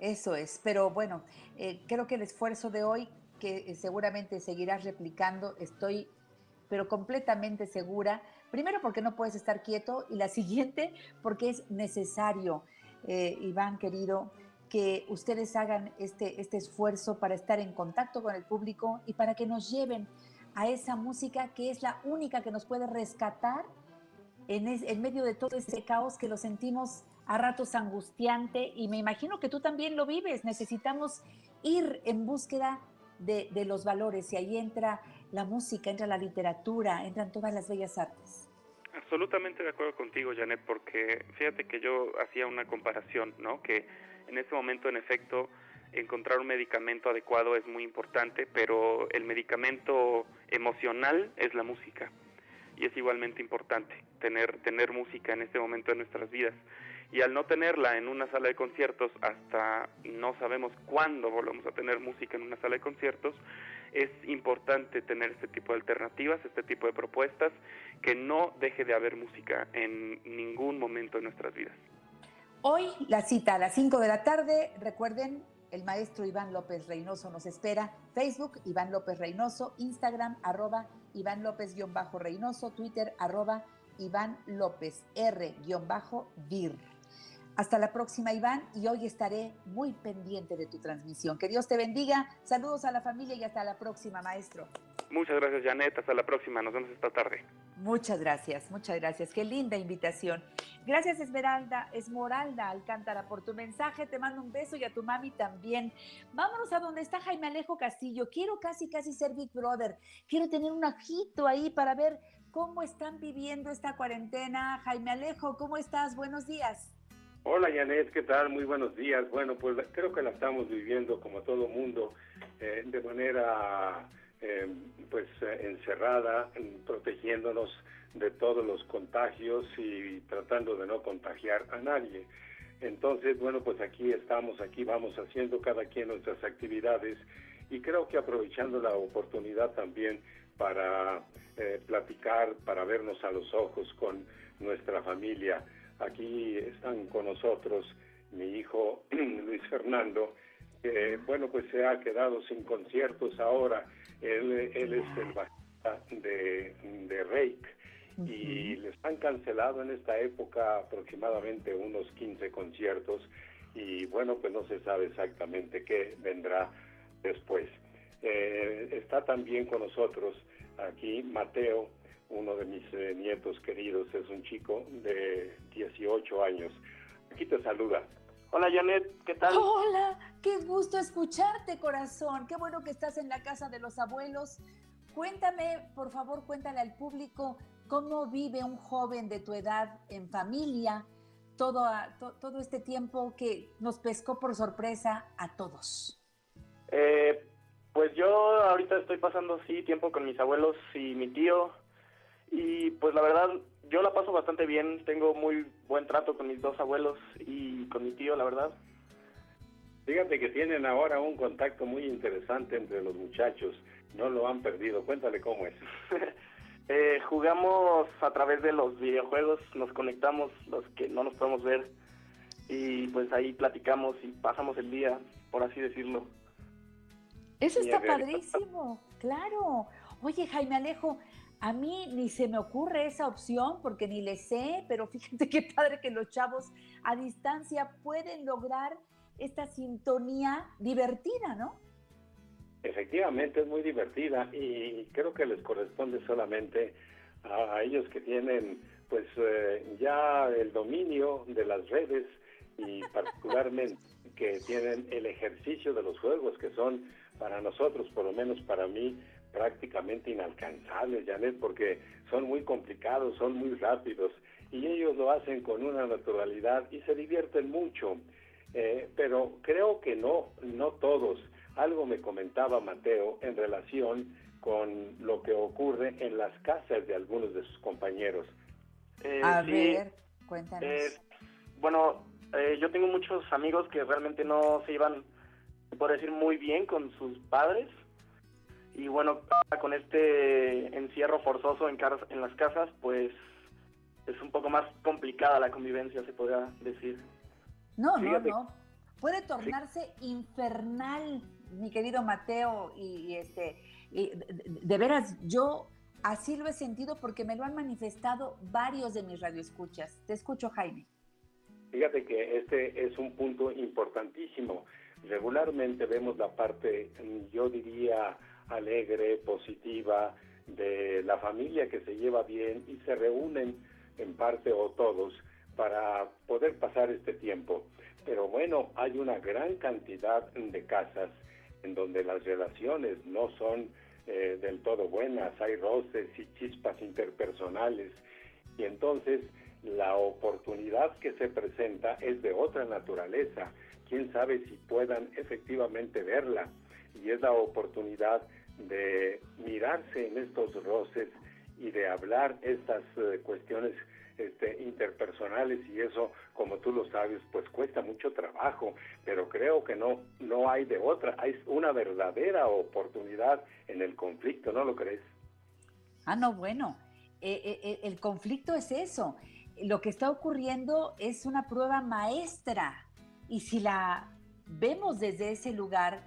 Eso es, pero bueno, eh, creo que el esfuerzo de hoy, que eh, seguramente seguirás replicando, estoy pero completamente segura, primero porque no puedes estar quieto y la siguiente porque es necesario eh, Iván querido, que ustedes hagan este, este esfuerzo para estar en contacto con el público y para que nos lleven a esa música que es la única que nos puede rescatar en, en medio de todo ese caos que lo sentimos a ratos angustiante y me imagino que tú también lo vives. Necesitamos ir en búsqueda de, de, los valores y ahí entra la música, entra la literatura, entran todas las bellas artes. Absolutamente de acuerdo contigo, Janet, porque fíjate que yo hacía una comparación, ¿no? Que en este momento, en efecto, encontrar un medicamento adecuado es muy importante, pero el medicamento emocional es la música y es igualmente importante tener tener música en este momento de nuestras vidas y al no tenerla en una sala de conciertos hasta no sabemos cuándo volvemos a tener música en una sala de conciertos, es importante tener este tipo de alternativas, este tipo de propuestas, que no deje de haber música en ningún momento de nuestras vidas. Hoy la cita a las 5 de la tarde, recuerden, el maestro Iván López Reynoso nos espera, Facebook Iván López Reynoso, Instagram arroba Iván López-Reynoso, Twitter arroba Iván López R-Vir. Hasta la próxima, Iván, y hoy estaré muy pendiente de tu transmisión. Que Dios te bendiga. Saludos a la familia y hasta la próxima, maestro. Muchas gracias, Janet. Hasta la próxima. Nos vemos esta tarde. Muchas gracias, muchas gracias. Qué linda invitación. Gracias, Esmeralda, Esmeralda Alcántara, por tu mensaje. Te mando un beso y a tu mami también. Vámonos a donde está Jaime Alejo Castillo. Quiero casi, casi ser Big Brother. Quiero tener un ajito ahí para ver cómo están viviendo esta cuarentena. Jaime Alejo, ¿cómo estás? Buenos días. Hola Janet, ¿qué tal? Muy buenos días. Bueno, pues creo que la estamos viviendo como todo mundo eh, de manera eh, pues eh, encerrada, protegiéndonos de todos los contagios y tratando de no contagiar a nadie. Entonces, bueno, pues aquí estamos, aquí vamos haciendo cada quien nuestras actividades y creo que aprovechando la oportunidad también para platicar, para vernos a los ojos con nuestra familia. Aquí están con nosotros mi hijo Luis Fernando, que bueno, pues se ha quedado sin conciertos ahora. Él, él es el bajista de, de Rake y les han cancelado en esta época aproximadamente unos 15 conciertos y bueno, pues no se sabe exactamente qué vendrá después. Eh, está también con nosotros aquí Mateo, uno de mis eh, nietos queridos, es un chico de 18 años. Aquí te saluda. Hola Janet, ¿qué tal? Hola, qué gusto escucharte, corazón. Qué bueno que estás en la casa de los abuelos. Cuéntame, por favor, cuéntale al público cómo vive un joven de tu edad en familia todo, todo este tiempo que nos pescó por sorpresa a todos. Eh, pues yo ahorita estoy pasando, sí, tiempo con mis abuelos y mi tío. Y pues la verdad, yo la paso bastante bien. Tengo muy buen trato con mis dos abuelos y con mi tío, la verdad. Fíjate que tienen ahora un contacto muy interesante entre los muchachos. No lo han perdido. Cuéntale cómo es. eh, jugamos a través de los videojuegos, nos conectamos los que no nos podemos ver y pues ahí platicamos y pasamos el día, por así decirlo. Eso está padrísimo, claro. Oye, Jaime Alejo, a mí ni se me ocurre esa opción porque ni le sé, pero fíjate qué padre que los chavos a distancia pueden lograr esta sintonía divertida, ¿no? Efectivamente, es muy divertida y creo que les corresponde solamente a, ellos que tienen pues eh, ya el dominio de las redes y particularmente que tienen el ejercicio de los juegos que son para nosotros, por lo menos para mí, prácticamente inalcanzables, Janet, porque son muy complicados, son muy rápidos y ellos lo hacen con una naturalidad y se divierten mucho. Eh, pero creo que no, no todos. Algo me comentaba Mateo en relación con lo que ocurre en las casas de algunos de sus compañeros. Eh, A sí, ver, cuéntanos. eh, bueno, eh, yo tengo muchos amigos que realmente no se iban, por decir, muy bien con sus padres. Y bueno, con este encierro forzoso en, car- en las casas, pues es un poco más complicada la convivencia, se podría decir. No, no, Fíjate. no. Puede tornarse infernal, mi querido Mateo, y, y este, y de, de- de veras, yo así lo he sentido porque me lo han manifestado varios de mis radioescuchas. Te escucho, Jaime. Fíjate que este es un punto importantísimo. Regularmente vemos la parte, yo diría, alegre, positiva, de la familia que se lleva bien y se reúnen en parte o todos para poder pasar este tiempo. Pero bueno, hay una gran cantidad de casas en donde las relaciones no son eh, del todo buenas, hay roces y chispas interpersonales y entonces la oportunidad que se presenta es de otra naturaleza. Quién sabe si puedan efectivamente verla y es la oportunidad de mirarse en estos roces y de hablar estas eh, cuestiones este, interpersonales y eso, como tú lo sabes, pues cuesta mucho trabajo, pero creo que no, no hay de otra, hay una verdadera oportunidad en el conflicto, ¿no lo crees? Ah, no, bueno, eh, eh, el conflicto es eso, lo que está ocurriendo es una prueba maestra y si la vemos desde ese lugar,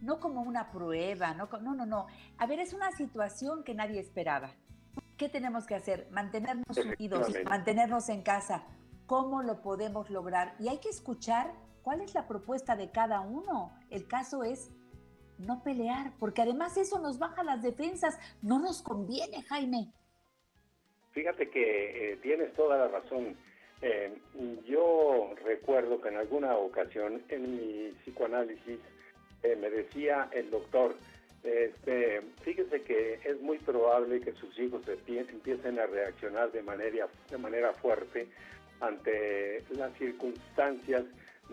no como una prueba, no, no, no, no. A ver, es una situación que nadie esperaba. ¿Qué tenemos que hacer? Mantenernos unidos, mantenernos en casa. ¿Cómo lo podemos lograr? Y hay que escuchar cuál es la propuesta de cada uno. El caso es no pelear, porque además eso nos baja las defensas. No nos conviene, Jaime. Fíjate que eh, tienes toda la razón. Eh, yo recuerdo que en alguna ocasión en mi psicoanálisis eh, me decía el doctor, este, fíjese que es muy probable que sus hijos empiecen a reaccionar de manera, de manera fuerte ante las circunstancias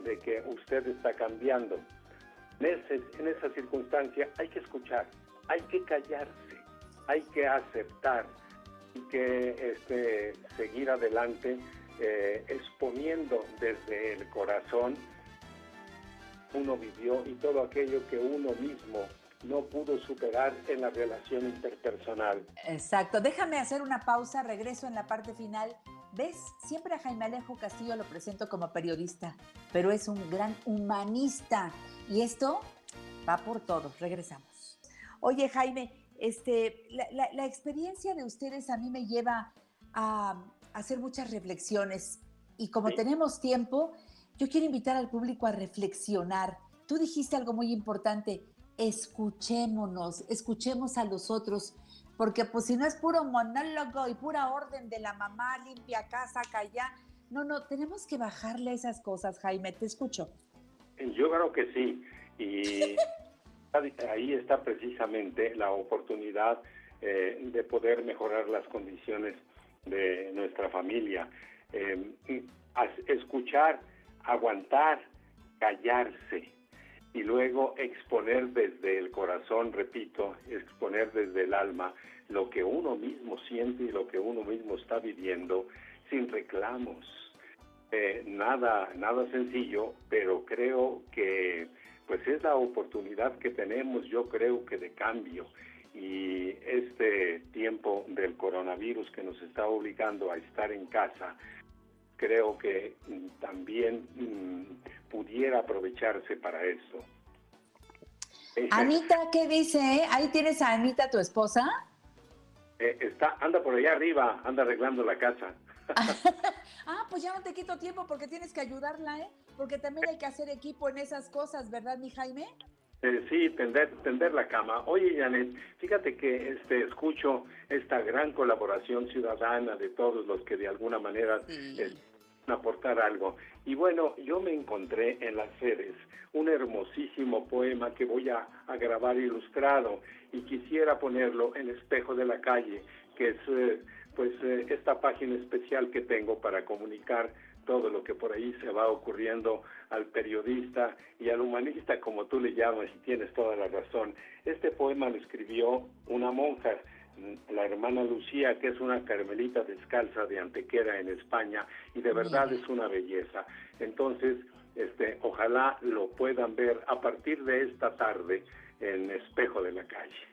de que usted está cambiando. En, en esa circunstancia hay que escuchar, hay que callarse, hay que aceptar y que este, seguir adelante eh, exponiendo desde el corazón uno vivió y todo aquello que uno mismo no pudo superar en la relación interpersonal. Exacto. Déjame hacer una pausa, regreso en la parte final. ¿Ves? Siempre a Jaime Alejo Castillo lo presento como periodista, pero es un gran humanista. Y esto va por todos. Regresamos. Oye, Jaime, este, la, experiencia de ustedes a mí me lleva a, hacer muchas reflexiones. Y como tenemos tiempo, yo quiero invitar al público a reflexionar. Tú dijiste algo muy importante, escuchémonos, escuchemos a los otros, porque pues si no es puro monólogo y pura orden de la mamá, limpia casa, calla, no, no, tenemos que bajarle esas cosas, Jaime, te escucho. Yo creo que sí, y ahí está precisamente la oportunidad eh, de poder mejorar las condiciones de nuestra familia. Eh, escuchar aguantar, callarse y luego exponer desde el corazón, repito, exponer desde el alma lo que uno mismo siente y lo que uno mismo está viviendo sin reclamos. Eh, nada, nada sencillo, pero creo que pues es la oportunidad que tenemos, yo creo que de cambio. Y este tiempo del coronavirus que nos está obligando a estar en casa, creo que mm, también mm, pudiera aprovecharse para eso. Anita, ¿qué dice? Ahí tienes a Anita, tu esposa. Eh, está, anda por allá arriba, anda arreglando la casa. ah, pues ya no te quito tiempo porque tienes que ayudarla, ¿eh? Porque también hay que hacer equipo en esas cosas, ¿verdad, mi Jaime? Eh, sí, tender, tender la cama. Oye, Janet, fíjate que este, escucho esta gran colaboración ciudadana de todos los que de alguna manera aportar algo. Y bueno, yo me encontré en las sedes un hermosísimo poema que voy a, grabar ilustrado y quisiera ponerlo en Espejo de la Calle, que es eh, pues eh, esta página especial que tengo para comunicar todo lo que por ahí se va ocurriendo al periodista y al humanista, como tú le llamas, y tienes toda la razón. Este poema lo escribió una monja la hermana Lucía, que es una carmelita descalza de Antequera en España, y de verdad es una belleza. Entonces, este, ojalá lo puedan ver a partir de esta tarde en Espejo de la Calle.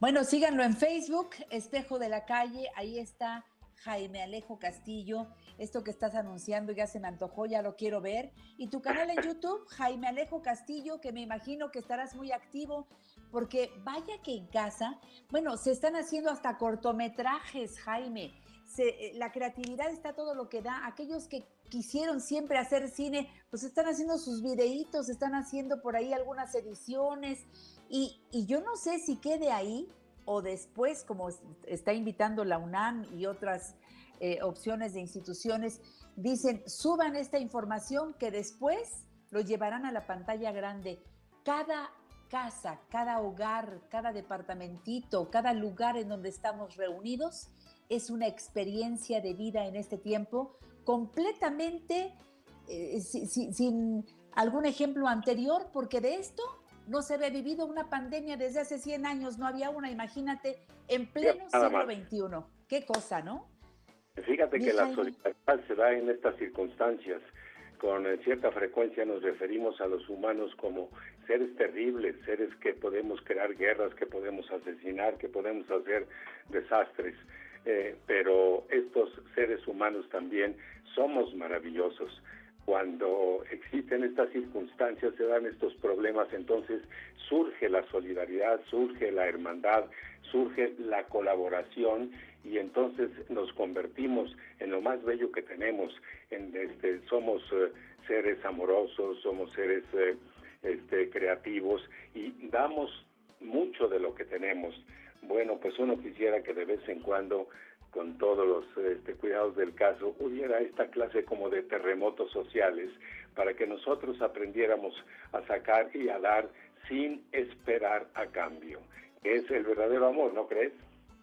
Bueno, síganlo en Facebook, Espejo de la Calle, ahí está Jaime Alejo Castillo. Esto que estás anunciando ya se me antojó, ya lo quiero ver. Y tu canal en YouTube, Jaime Alejo Castillo, que me imagino que estarás muy activo porque vaya que en casa, bueno, se están haciendo hasta cortometrajes, Jaime. Eh, la creatividad está todo lo que da. Aquellos que quisieron siempre hacer cine, pues están haciendo sus videitos, están haciendo por ahí algunas ediciones y, yo no sé si quede ahí o después, como está invitando la UNAM y otras eh, opciones de instituciones, dicen, suban esta información que después lo llevarán a la pantalla grande. Cada casa, cada hogar, cada departamentito, cada lugar en donde estamos reunidos es una experiencia de vida en este tiempo completamente eh, sin, algún ejemplo anterior, porque de esto no se había vivido una pandemia desde hace 100 años, no había una, imagínate, en pleno siglo XXI. Qué cosa, ¿no? Fíjate que la solidaridad se da en estas circunstancias. Con cierta frecuencia nos referimos a los humanos como seres terribles, seres que podemos crear guerras, que podemos asesinar, que podemos hacer desastres. Eh, pero estos seres humanos también somos maravillosos. Cuando existen estas circunstancias, se dan estos problemas, entonces surge la solidaridad, surge la hermandad, surge la colaboración y entonces nos convertimos en lo más bello que tenemos. En este, somos eh, seres amorosos, somos seres eh, creativos y damos mucho de lo que tenemos. Bueno, pues uno quisiera que de vez en cuando, con todos los este, cuidados del caso, hubiera esta clase como de terremotos sociales para que nosotros aprendiéramos a sacar y a dar sin esperar a cambio. Es el verdadero amor, ¿no crees?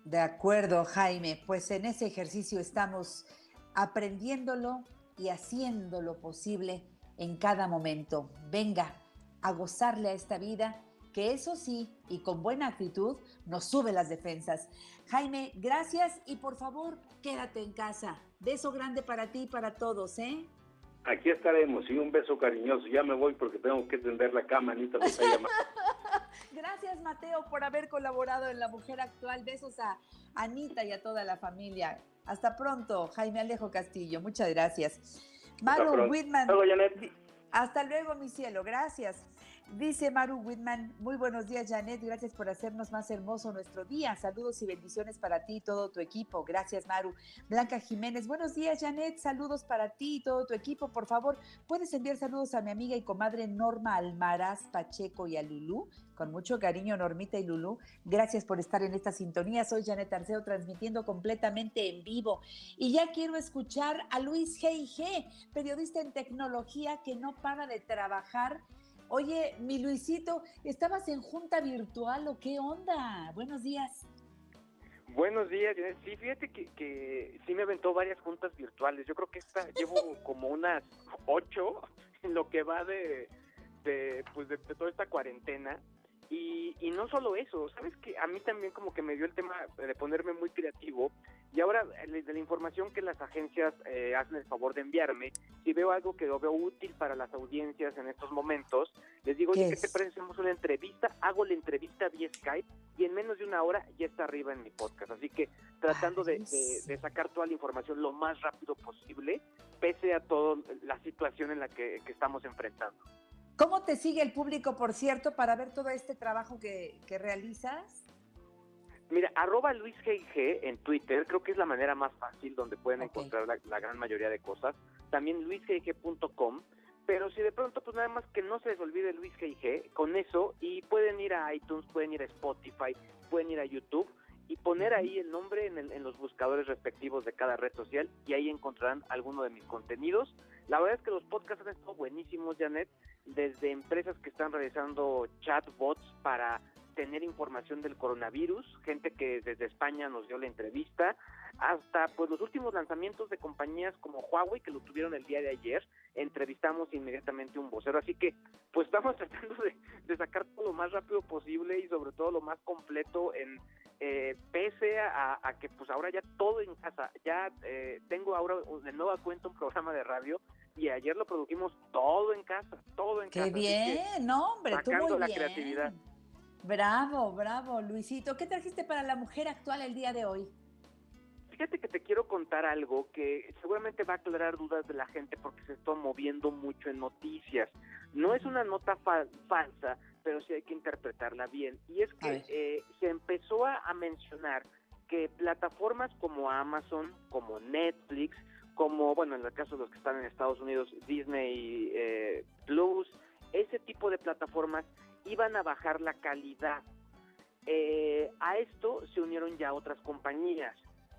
De acuerdo, Jaime. Pues en ese ejercicio estamos aprendiéndolo y haciendo lo posible en cada momento. Venga a gozarle a esta vida, que eso sí, y con buena actitud, nos sube las defensas. Jaime, gracias y por favor, quédate en casa. Beso grande para ti y para todos, ¿eh? Aquí estaremos y un beso cariñoso. Ya me voy porque tengo que tender la cama, Anita me está llamando. Gracias, Mateo, por haber colaborado en La Mujer Actual. Besos a Anita y a toda la familia. Hasta pronto, Jaime Alejo Castillo. Muchas gracias. Maru Whitman. Hasta luego, mi cielo. Gracias. Dice Maru Whitman, muy buenos días Janet, gracias por hacernos más hermoso nuestro día. Saludos y bendiciones para ti y todo tu equipo. Gracias Maru. Blanca Jiménez, buenos días Janet, saludos para ti y todo tu equipo. Por favor, puedes enviar saludos a mi amiga y comadre Norma Almaraz Pacheco y a Lulú. Con mucho cariño, Normita y Lulú. Gracias por estar en esta sintonía. Soy Janet Arceo transmitiendo completamente en vivo. Y ya quiero escuchar a Luis G.I.G., periodista en tecnología que no para de trabajar Oye, mi Luisito, ¿estabas en junta virtual o qué onda? Buenos días. Buenos días, sí, fíjate que, sí me aventó varias juntas virtuales. Yo creo que esta llevo como unas ocho en lo que va de, de pues de toda esta cuarentena. Y, y no solo eso, sabes que a mí también como que me dio el tema de ponerme muy creativo y ahora de la información que las agencias eh, hacen el favor de enviarme, si veo algo que lo veo útil para las audiencias en estos momentos, les digo, oye, ¿qué te parece? una entrevista, hago la entrevista vía Skype y en menos de una hora ya está arriba en mi podcast. Así que tratando de, de, sacar toda la información lo más rápido posible, pese a toda la situación en la que estamos enfrentando. ¿Cómo te sigue el público, por cierto, para ver todo este trabajo que, realizas? Mira, arroba Luis en Twitter, creo que es la manera más fácil donde pueden encontrar la, gran mayoría de cosas. También luisgg.com, pero si de pronto, pues nada más que no se les olvide Luis con eso, y pueden ir a iTunes, pueden ir a Spotify, pueden ir a YouTube y poner ahí el nombre en, en los buscadores respectivos de cada red social y ahí encontrarán alguno de mis contenidos. La verdad es que los podcasts han estado buenísimos, Janet desde empresas que están realizando chatbots para tener información del coronavirus, gente que desde España nos dio la entrevista, hasta pues los últimos lanzamientos de compañías como Huawei que lo tuvieron el día de ayer, entrevistamos inmediatamente un vocero, así que pues estamos tratando de, sacar todo lo más rápido posible y sobre todo lo más completo en eh, pese a, que pues ahora ya todo en casa, ya eh, tengo ahora de nueva cuenta un programa de radio y ayer lo produjimos todo en casa, todo en Qué casa. Qué bien, no, hombre, tú muy la bien. creatividad. Bravo, bravo, Luisito. ¿Qué trajiste para la mujer actual el día de hoy? Fíjate que te quiero contar algo que seguramente va a aclarar dudas de la gente porque se está moviendo mucho en noticias. No es una nota falsa, pero sí hay que interpretarla bien. Y es que eh, se empezó a mencionar que plataformas como Amazon, como Netflix, como, bueno, en el caso de los que están en Estados Unidos, Disney eh, Plus, ese tipo de plataformas iban a bajar la calidad. Eh, a esto se unieron ya otras compañías.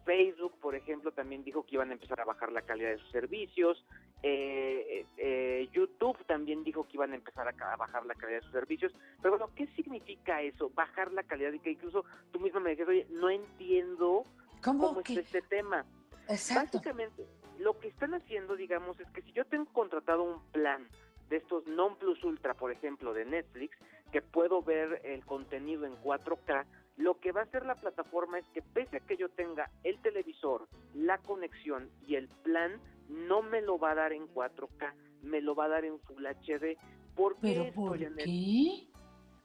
Facebook, por ejemplo, también dijo que iban a empezar a bajar la calidad de sus servicios. Eh, eh, YouTube también dijo que iban a empezar a, bajar la calidad de sus servicios. Pero bueno, ¿qué significa eso? Bajar la calidad y que incluso tú misma me dices, oye, no entiendo cómo, es este tema. Exacto. Básicamente, lo que están haciendo, digamos, es que si yo tengo contratado un plan de estos non plus ultra, por ejemplo, de Netflix, que puedo ver el contenido en 4K, lo que va a hacer la plataforma es que pese a que yo tenga el televisor, la conexión y el plan, no me lo va a dar en 4K, me lo va a dar en Full HD. ¿Por qué ¿Pero por qué?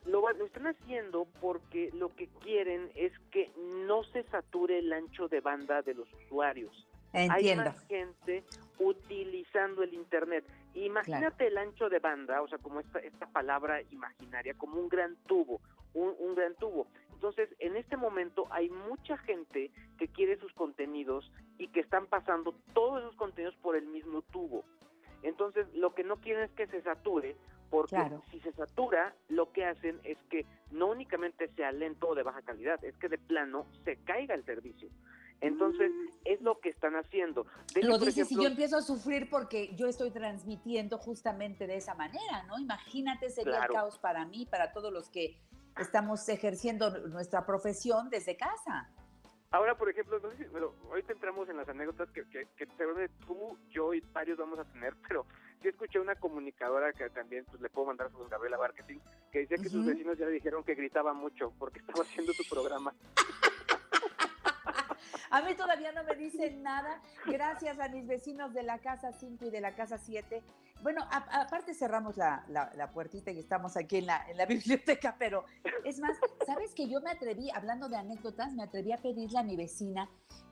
Lo, lo, están haciendo porque lo que quieren es que no se sature el ancho de banda de los usuarios. Entiendo. Hay más gente utilizando el Internet. Imagínate el ancho de banda, o sea, como esta, esta palabra imaginaria, como un gran tubo, un, un gran tubo. Entonces, en este momento hay mucha gente que quiere sus contenidos y que están pasando todos esos contenidos por el mismo tubo. Entonces, lo que no quieren es que se sature, porque si se satura, lo que hacen es que no únicamente sea lento o de baja calidad, es que de plano se caiga el servicio. Entonces, es lo que están haciendo. De Lo dices, si ejemplo- yo empiezo a sufrir porque yo estoy transmitiendo justamente de esa manera, ¿no? Imagínate, sería Claro. el caos para mí, para todos los que estamos ejerciendo nuestra profesión desde casa. Ahora, por ejemplo, no sé si, bueno, ahorita entramos en las anécdotas que, que, tú, yo y varios vamos a tener, pero sí escuché una comunicadora que también pues, le puedo mandar a Gabriela Marketing, que decía que sus vecinos ya le dijeron que gritaba mucho porque estaba haciendo su programa. A mí todavía no me dicen nada, gracias a mis vecinos de la casa 5 y de la casa 7. Bueno, aparte cerramos la, la- puertita y estamos aquí en la, en la biblioteca, pero es más, ¿sabes que yo me atreví, hablando de anécdotas, me atreví a pedirle a mi vecina,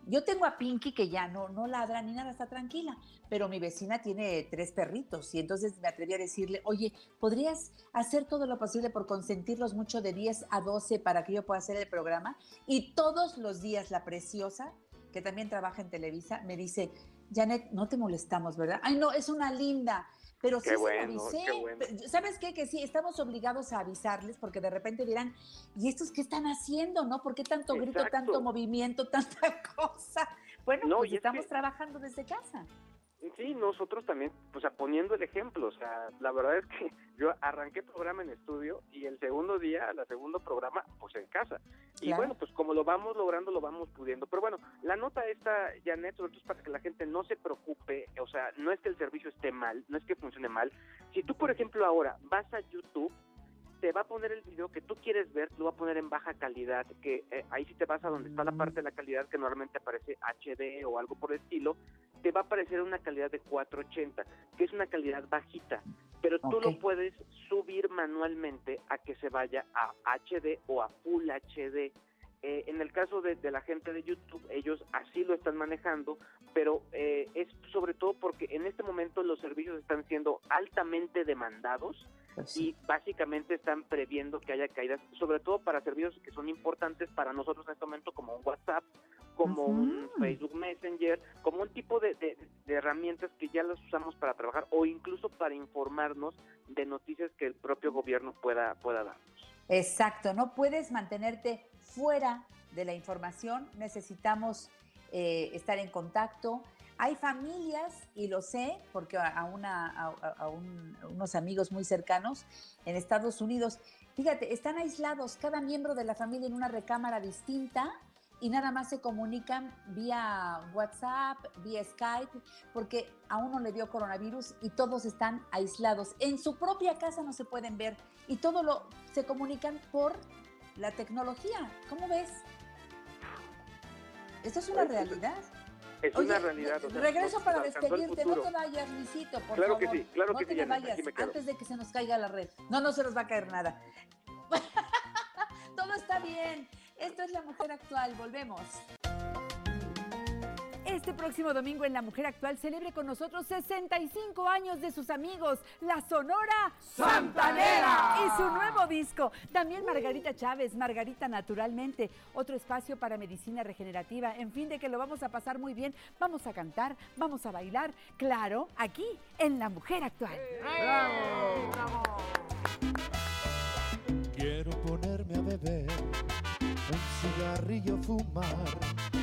yo tengo a Pinky que ya no, no ladra ni nada, está tranquila, pero mi vecina tiene tres perritos y entonces me atreví a decirle, oye, ¿podrías hacer todo lo posible por consentirlos mucho de 10 a 12 para que yo pueda hacer el programa? Y todos los días la preciosa, que también trabaja en Televisa, me dice, Janet, no te molestamos, ¿verdad? Ay, no, es una linda. Pero sí Qué se bueno, lo avisé. qué bueno. ¿Sabes qué? Que sí, estamos obligados a avisarles porque de repente dirán, ¿y estos qué están haciendo, no? ¿Por qué tanto grito, Exacto. tanto movimiento, tanta cosa? Bueno, No, pues es estamos que- trabajando desde casa. Sí, nosotros también, o sea, poniendo el ejemplo, o sea, la verdad es que yo arranqué programa en estudio y el segundo día, el segundo programa, pues en casa. Y Claro. bueno, pues como lo vamos logrando, lo vamos pudiendo. Pero bueno, la nota esta, Janet, sobre todo es para que la gente no se preocupe, o sea, no es que el servicio esté mal, no es que funcione mal. Si tú, por ejemplo, ahora vas a YouTube, te va a poner el video que tú quieres ver, lo va a poner en baja calidad, que eh, ahí sí te vas a donde está la parte de la calidad que normalmente aparece HD o algo por el estilo, te va a aparecer una calidad de 480, que es una calidad bajita, pero tú lo puedes subir manualmente a que se vaya a HD o a Full HD. Eh, en el caso de, de la gente de YouTube, ellos así lo están manejando, pero eh, es sobre todo porque en este momento los servicios están siendo altamente demandados Pues y básicamente están previendo que haya caídas, sobre todo para servicios que son importantes para nosotros en este momento, como un WhatsApp, como un. Facebook Messenger, como un tipo de, de- de herramientas que ya las usamos para trabajar o incluso para informarnos de noticias que el propio gobierno pueda, pueda dar. Exacto, no puedes mantenerte fuera de la información, necesitamos eh, estar en contacto. Hay familias, y lo sé, porque a, una, a, a- a un- a unos amigos muy cercanos en Estados Unidos, fíjate, están aislados, cada miembro de la familia en una recámara distinta y nada más se comunican vía WhatsApp, vía Skype, porque a uno le dio coronavirus y todos están aislados. En su propia casa no se pueden ver y todo lo se comunican por la tecnología. ¿Cómo ves? Esto es una realidad. Es Oye, una realidad. o sea, regreso nos para despedirte, no te vayas, Luisito, por Claro que favor. sí, claro no que te sí, vayas quedo. antes de que se nos caiga la red. No, no se nos va a caer nada. Todo está bien. Esto es la mujer actual. Volvemos. Este próximo domingo en La Mujer Actual celebre con nosotros 65 años de sus amigos, la Sonora Santanera. Y su nuevo disco. También Margarita Chávez, Margarita Naturalmente. Otro espacio para medicina regenerativa. En fin, de que lo vamos a pasar muy bien. Vamos a cantar, vamos a bailar. Claro, aquí en La Mujer Actual. ¡Bravo! Quiero ponerme a beber, un cigarrillo fumar.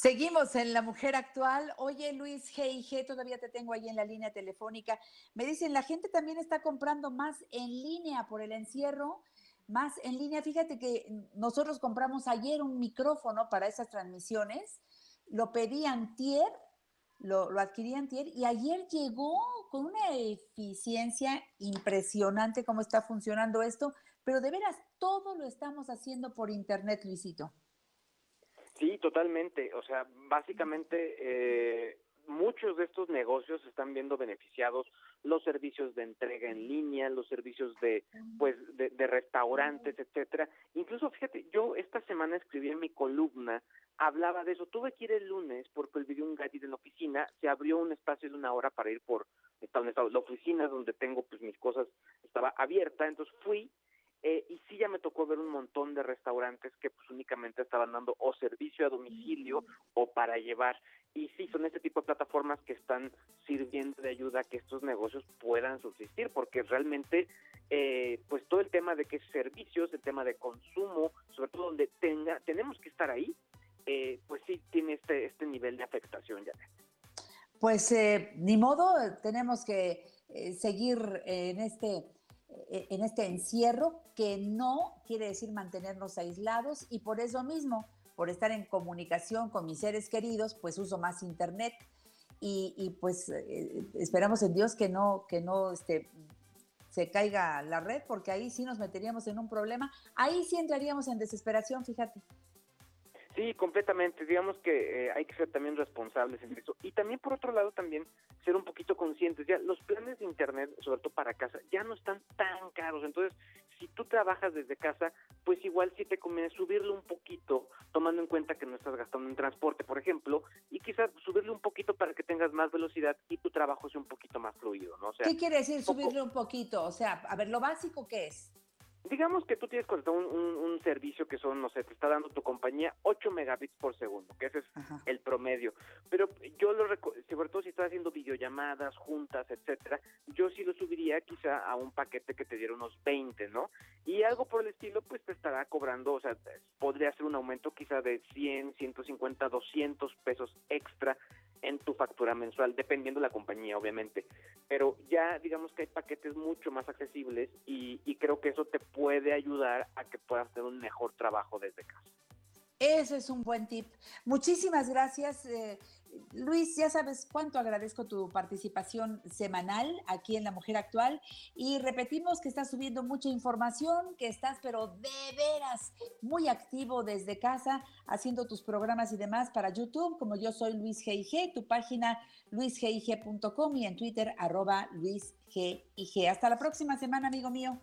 Seguimos en La Mujer Actual. Oye, Luis G&G, todavía te tengo ahí en la línea telefónica. Me dicen, la gente también está comprando más en línea por el encierro, más en línea. Fíjate que nosotros compramos ayer un micrófono para esas transmisiones, lo pedí antier, lo, lo adquirí antier y ayer llegó con una eficiencia impresionante cómo está funcionando esto, pero de veras todo lo estamos haciendo por internet, Luisito. Sí, totalmente. O sea, básicamente eh, muchos de estos negocios están viendo beneficiados los servicios de entrega en línea, los servicios de pues de, de restaurantes, etcétera. Incluso fíjate, yo esta semana escribí en mi columna hablaba de eso. Tuve que ir el lunes porque olvidé un gadget en la oficina. Se abrió un espacio de una hora para ir por la oficina donde tengo pues mis cosas estaba abierta. Entonces fui eh, y sí ya me tocó ver un montón de restaurantes que pues únicamente estaban dando o servicio a domicilio o para llevar. Y sí, son este tipo de plataformas que están sirviendo de ayuda a que estos negocios puedan subsistir, porque realmente, eh, pues todo el tema de que servicios, el tema de consumo, sobre todo donde tenga, tenemos que estar ahí, eh, pues sí tiene este, este nivel de afectación ya. Pues eh, ni modo, tenemos que seguir en este en este encierro que no quiere decir mantenernos aislados y por eso mismo, por estar en comunicación con mis seres queridos, pues uso más internet y, y pues eh, esperamos en Dios que no, que no este, se caiga la red porque ahí sí nos meteríamos en un problema, ahí sí entraríamos en desesperación, fíjate. Sí, completamente. Digamos que eh, hay que ser también responsables en eso. Y también, por otro lado, también ser un poquito conscientes. Ya los planes de Internet, sobre todo para casa, ya no están tan caros. Entonces, si tú trabajas desde casa, pues igual sí te conviene subirle un poquito, tomando en cuenta que no estás gastando en transporte, por ejemplo, y quizás subirle un poquito para que tengas más velocidad y tu trabajo sea un poquito más fluido, ¿no? O sea, ¿Qué quiere decir subirle un poquito? O sea, a ver, lo básico que es. Digamos que tú tienes contratado un, un, un, servicio que son, no sé, te está dando tu compañía 8 megabits por segundo, que ese es Ajá. el promedio. Pero yo lo sobre todo si estás haciendo videollamadas, juntas, etcétera, yo sí lo subiría quizá a un paquete que te diera unos 20, ¿no? Y algo por el estilo, pues te estará cobrando, o sea, podría ser un aumento quizá de 100, 150, 200 pesos extra en tu factura mensual, dependiendo de la compañía, obviamente. Pero ya digamos que hay paquetes mucho más accesibles y, creo que eso te puede ayudar a que puedas hacer un mejor trabajo desde casa. Ese es un buen tip. Muchísimas gracias. Eh, Luis, ya sabes cuánto agradezco tu participación semanal aquí en La Mujer Actual y repetimos que estás subiendo mucha información, que estás pero de veras muy activo desde casa haciendo tus programas y demás para YouTube, como yo soy Luis G.I.G., tu página luisgig.com y en Twitter arroba luisgig. Hasta la próxima semana, amigo mío.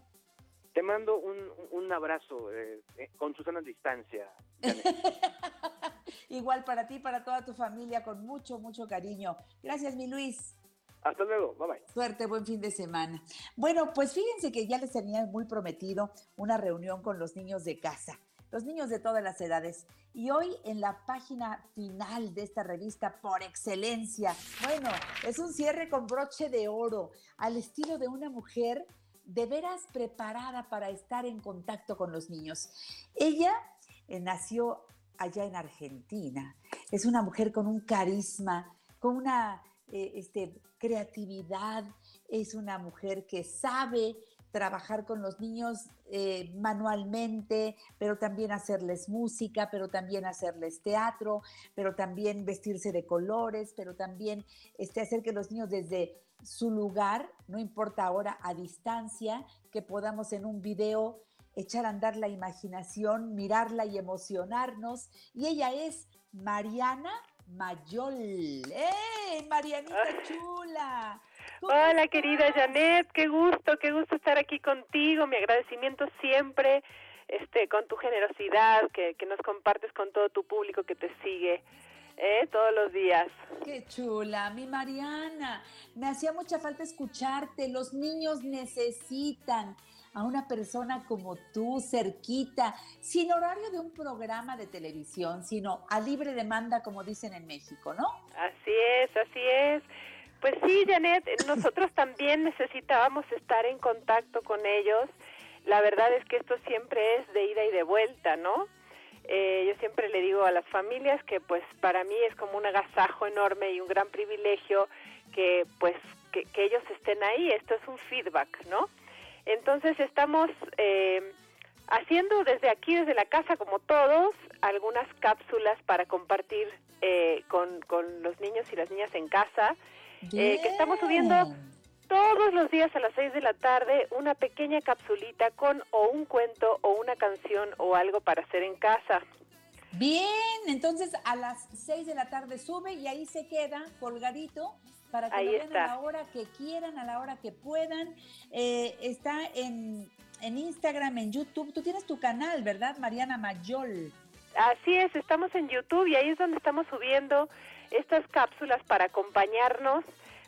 Te mando un, un abrazo eh, eh, con Susana a distancia. Igual para ti, para toda tu familia, con mucho, mucho cariño. Gracias, mi Luis. Hasta luego, bye bye. Suerte, buen fin de semana. Bueno, pues fíjense que ya les tenía muy prometido una reunión con los niños de casa, los niños de todas las edades. Y hoy en la página final de esta revista por excelencia, bueno, es un cierre con broche de oro, al estilo de una mujer de veras preparada para estar en contacto con los niños. Ella eh, nació allá en Argentina. Es una mujer con un carisma, con una eh, este, creatividad. Es una mujer que sabe trabajar con los niños eh, manualmente, pero también hacerles música, pero también hacerles teatro, pero también vestirse de colores, pero también este, hacer que los niños desde su lugar, no importa ahora a distancia, que podamos en un video echar a andar la imaginación, mirarla y emocionarnos. Y ella es Mariana Mayol. ¡Eh, Marianita chula! Hola, querida Janet, qué gusto, qué gusto estar aquí contigo. Mi agradecimiento siempre este, con tu generosidad que, que nos compartes con todo tu público que te sigue. ¿eh? todos los días. Qué chula, mi Mariana. Me hacía mucha falta escucharte. Los niños necesitan a una persona como tú, cerquita, sin horario de un programa de televisión, sino a libre demanda, como dicen en México, ¿no? Así es, así es. Pues sí, Janet, nosotros también necesitábamos estar en contacto con ellos. La verdad es que esto siempre es de ida y de vuelta, ¿no? Eh, yo siempre le digo a las familias que pues para mí es como un agasajo enorme y un gran privilegio que pues que, ellos estén ahí. Esto es un feedback, ¿no? Entonces estamos eh, haciendo desde aquí, desde la casa, como todos, algunas cápsulas para compartir eh, con, con los niños y las niñas en casa, que estamos subiendo todos los días a las 6 de la tarde una pequeña capsulita con o un cuento o una canción o algo para hacer en casa. Bien, entonces a las 6 de la tarde sube y ahí se queda colgadito para que lo vean a la hora que quieran, a la hora que puedan. Eh, está en, en Instagram, en YouTube. Tú tienes tu canal, ¿verdad, Mariana Mayol? Así es, estamos en YouTube y ahí es donde estamos subiendo estas cápsulas para acompañarnos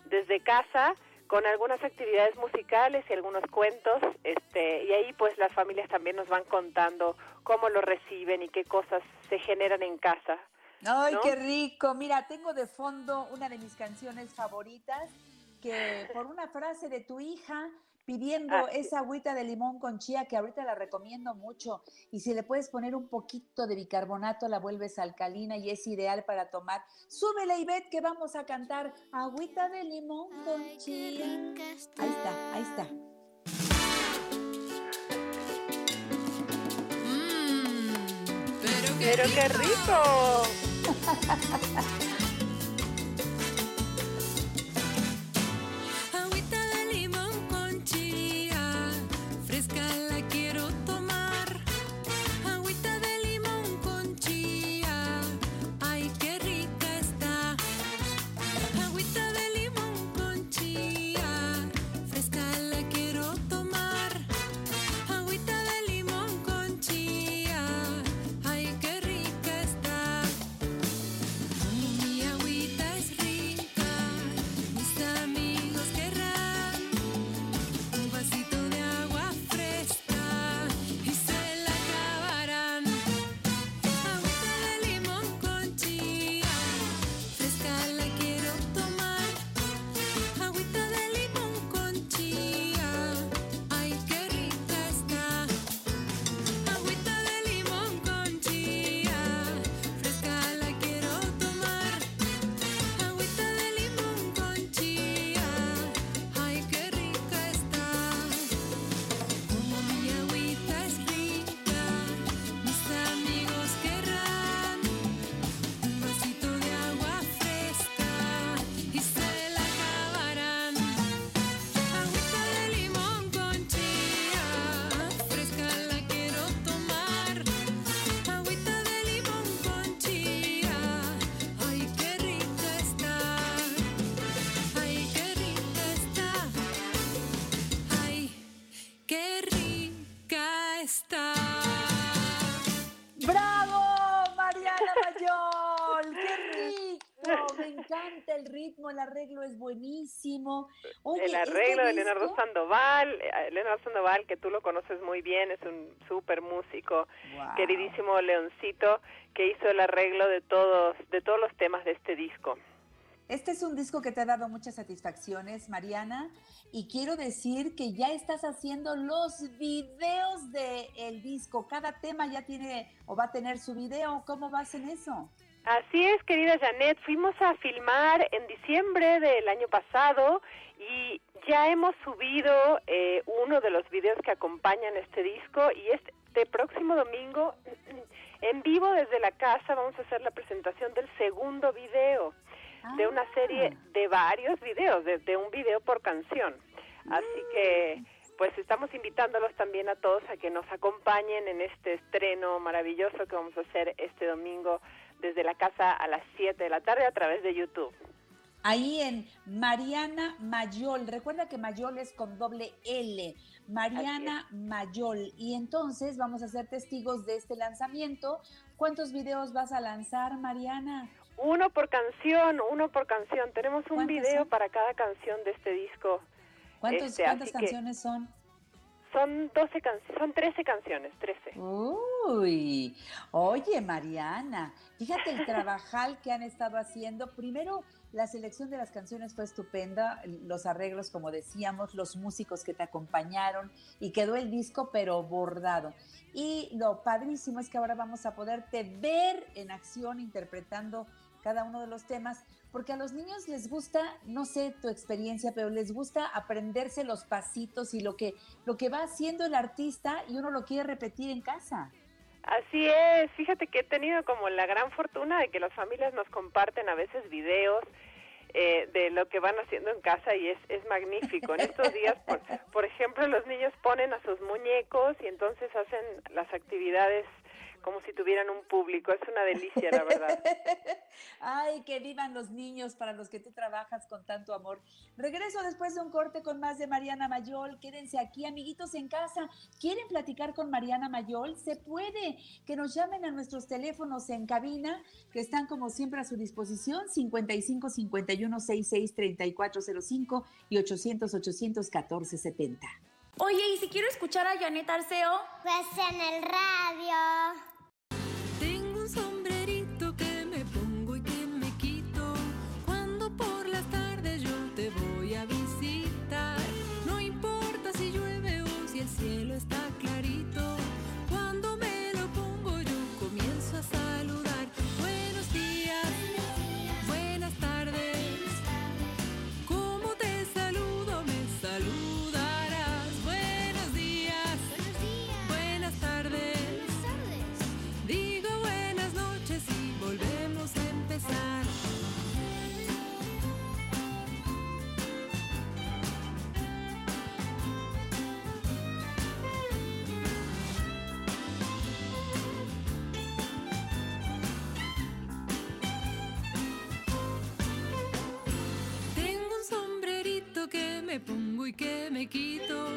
desde casa con algunas actividades musicales y algunos cuentos, este, y ahí pues las familias también nos van contando cómo lo reciben y qué cosas se generan en casa. ¡Ay, qué rico! Mira, tengo de fondo una de mis canciones favoritas, que por una frase de tu hija pidiendo ah, esa agüita de limón con chía que ahorita la recomiendo mucho y si le puedes poner un poquito de bicarbonato la vuelves alcalina y es ideal para tomar. Súbele Ivette que vamos a cantar agüita de limón con chía. Ahí está, ahí está. Mm, pero qué rico. ハハハハ! El arreglo es buenísimo. el este arreglo de Leonardo Sandoval, eh, Leonardo Sandoval, que tú lo conoces muy bien, es un súper músico, queridísimo Leoncito, que hizo el arreglo de todos, de todos los temas de este disco. Este es un disco que te ha dado muchas satisfacciones, Mariana, y quiero decir que ya estás haciendo los videos del el disco. Cada tema ya tiene o va a tener su video. ¿Cómo vas en eso? Así es, querida Janet. Fuimos a filmar en diciembre del año pasado y ya hemos subido eh, uno de los videos que acompañan este disco y este próximo domingo en vivo desde la casa vamos a hacer la presentación del segundo video de una serie Ah. de varios videos, de, de un video por canción. Así que pues estamos invitándolos también a todos a que nos acompañen en este estreno maravilloso que vamos a hacer este domingo desde la casa a las 7 de la tarde a través de YouTube. Ahí en Mariana Mayol. Recuerda que Mayol es con doble L. Mariana Mayol. Y entonces vamos a ser testigos de este lanzamiento. ¿Cuántos videos vas a lanzar, Mariana? Uno por canción, uno por canción. Tenemos un ¿Cuántas video son? para cada canción de este disco. ¿Cuántos, Este, ¿Cuántas que canciones son? Son 12 canciones, son 13 canciones, 13. Uy, oye Mariana, fíjate el trabajal que han estado haciendo. Primero, la selección de las canciones fue estupenda, los arreglos, como decíamos, los músicos que te acompañaron y quedó el disco pero bordado. Y lo padrísimo es que ahora vamos a poderte ver en acción interpretando cada uno de los temas, porque a los niños les gusta, no sé tu experiencia, pero les gusta aprenderse los pasitos y lo que, lo que va haciendo el artista y uno lo quiere repetir en casa. Así es, fíjate que he tenido como la gran fortuna de que las familias nos comparten a veces videos eh, de lo que van haciendo en casa y es, es magnífico. En estos días, por, por ejemplo, los niños ponen a sus muñecos y entonces hacen las actividades como si tuvieran un público. Es una delicia, la verdad. Ay, que vivan los niños para los que tú trabajas con tanto amor. Regreso después de un corte con más de Mariana Mayol. Quédense aquí, amiguitos en casa. ¿Quieren platicar con Mariana Mayol? Se puede. Que nos llamen a nuestros teléfonos en cabina, que están como siempre a su disposición, 55 51 66 3405 y 800 814 70. Oye, ¿y si quiero escuchar a Janet Arceo? Pues en el radio. Me pongo y que me quito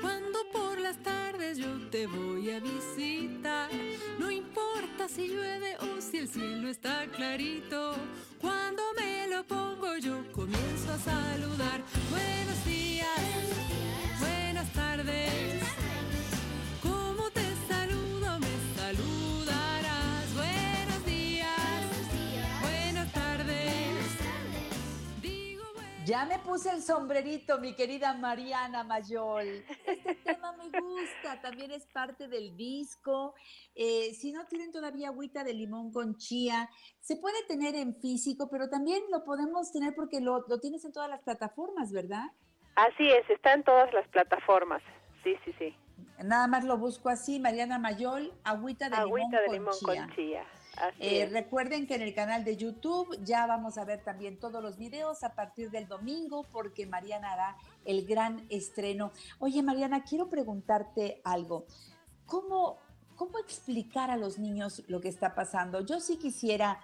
cuando por las tardes yo te voy a visitar. No importa si llueve o si el cielo está clarito. Cuando me lo pongo yo comienzo a saludar. Buenos días, buenas tardes. ¿Cómo Ya me puse el sombrerito, mi querida Mariana Mayol. Este tema me gusta, también es parte del disco. Eh, si no tienen todavía agüita de limón con chía, se puede tener en físico, pero también lo podemos tener porque lo, lo tienes en todas las plataformas, ¿verdad? Así es, está en todas las plataformas. Sí, sí, sí. Nada más lo busco así, Mariana Mayol, agüita de Agüita de limón, limón con chía. con chía. Eh, recuerden que en el canal de YouTube ya vamos a ver también todos los videos a partir del domingo porque Mariana hará el gran estreno. Oye Mariana, quiero preguntarte algo. ¿Cómo, cómo explicar a los niños lo que está pasando? Yo sí quisiera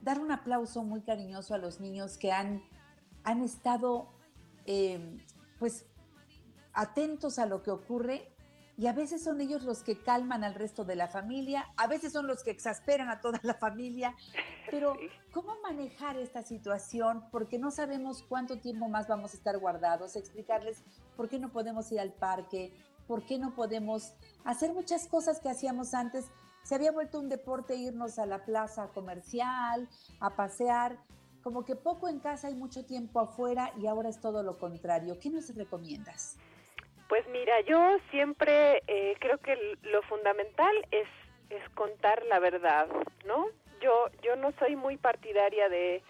dar un aplauso muy cariñoso a los niños que han, han estado eh, pues atentos a lo que ocurre y a veces son ellos los que calman al resto de la familia, a veces son los que exasperan a toda la familia, pero ¿cómo manejar esta situación? Porque no sabemos cuánto tiempo más vamos a estar guardados, explicarles por qué no podemos ir al parque, por qué no podemos hacer muchas cosas que hacíamos antes. Se había vuelto un deporte irnos a la plaza comercial, a pasear, como que poco en casa y mucho tiempo afuera y ahora es todo lo contrario. ¿Qué nos recomiendas? Pues mira, yo siempre eh, creo que lo fundamental es, es contar la verdad, ¿no? yo yo no soy muy partidaria de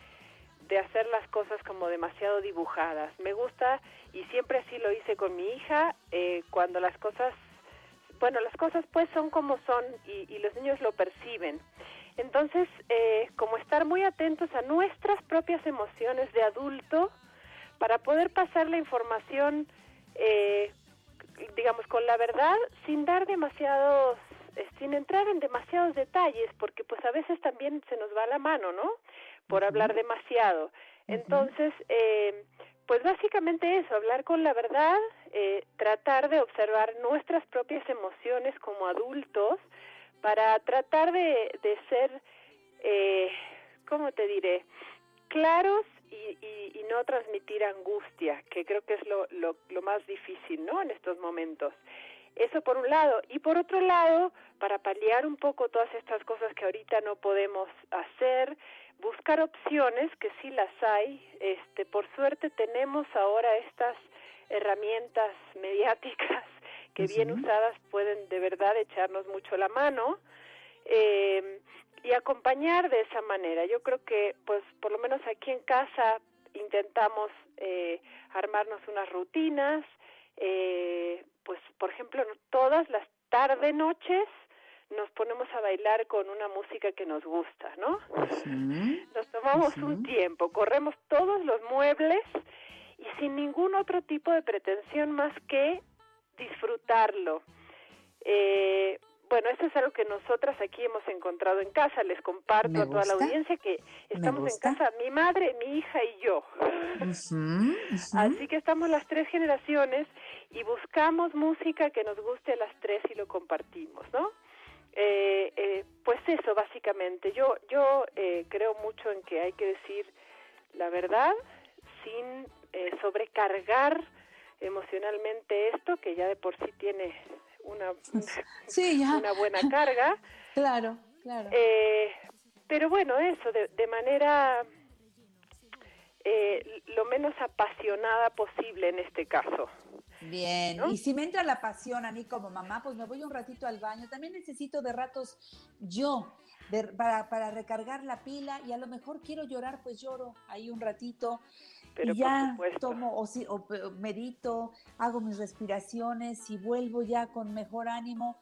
de hacer las cosas como demasiado dibujadas. Me gusta y siempre así lo hice con mi hija eh, cuando las cosas bueno las cosas pues son como son y, y los niños lo perciben. Entonces, eh, como estar muy atentos a nuestras propias emociones de adulto para poder pasar la información, eh, digamos, con la verdad, sin dar demasiados, eh, sin entrar en demasiados detalles, porque pues a veces también se nos va la mano, ¿no? Por hablar demasiado. Entonces, eh, pues básicamente eso, hablar con la verdad, eh, tratar de observar nuestras propias emociones como adultos, para tratar de, de ser, eh, ¿cómo te diré?, claros y, y, y, no transmitir angustia, que creo que es lo, lo, lo más difícil, ¿no?, en estos momentos. Eso por un lado. Y por otro lado, para paliar un poco todas estas cosas que ahorita no podemos hacer, buscar opciones, que sí las hay. Este, por suerte tenemos ahora estas herramientas mediáticas que bien usadas pueden de verdad echarnos mucho la mano eh, y acompañar de esa manera. Yo creo que, pues, por lo menos aquí en casa intentamos eh, armarnos unas rutinas, eh, pues, por ejemplo, todas las tarde noches nos ponemos a bailar con una música que nos gusta, ¿no? Nos tomamos un tiempo, corremos todos los muebles y sin ningún otro tipo de pretensión más que disfrutarlo. Eh, bueno, eso es algo que nosotras aquí hemos encontrado en casa. Les comparto Me a toda la audiencia que estamos en casa, mi madre, mi hija y yo. Así que estamos las tres generaciones y buscamos música que nos guste a las tres y lo compartimos, ¿no? Eh, eh, pues eso, básicamente. Yo, yo eh, creo mucho en que hay que decir la verdad sin eh, sobrecargar emocionalmente esto, que ya de por sí tiene una, Sí, ya. una buena carga. Claro, claro. Eh, pero bueno, eso, de, de manera eh, lo menos apasionada posible en este caso. Bien, y si me entra la pasión a mí como mamá, pues me voy un ratito al baño. También necesito de ratos yo de- para, para recargar la pila y a lo mejor quiero llorar, pues lloro ahí un ratito. Pero por ya tomo o, si- o medito, hago mis respiraciones y vuelvo ya con mejor ánimo,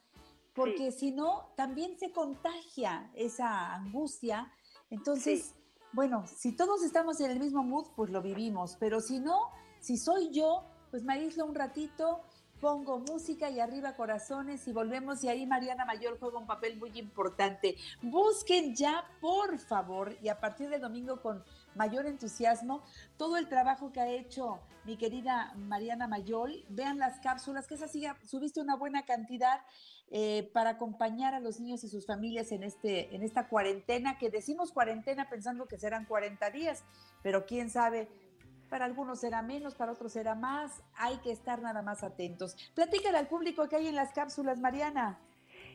porque si no, también se contagia esa angustia. Entonces, bueno, si todos estamos en el mismo mood, pues lo vivimos, pero si no, si soy yo, pues me aíslo un ratito, pongo música y arriba corazones y volvemos y ahí Mariana Mayor juega un papel muy importante. Busquen ya, por favor, y a partir del domingo con mayor entusiasmo, todo el trabajo que ha hecho mi querida Mariana Mayol. Vean las cápsulas, que es así, subiste una buena cantidad eh, para acompañar a los niños y sus familias en, este, en esta cuarentena, que decimos cuarentena pensando que serán 40 días, pero quién sabe, para algunos será menos, para otros será más, hay que estar nada más atentos. Platícale al público que hay en las cápsulas, Mariana.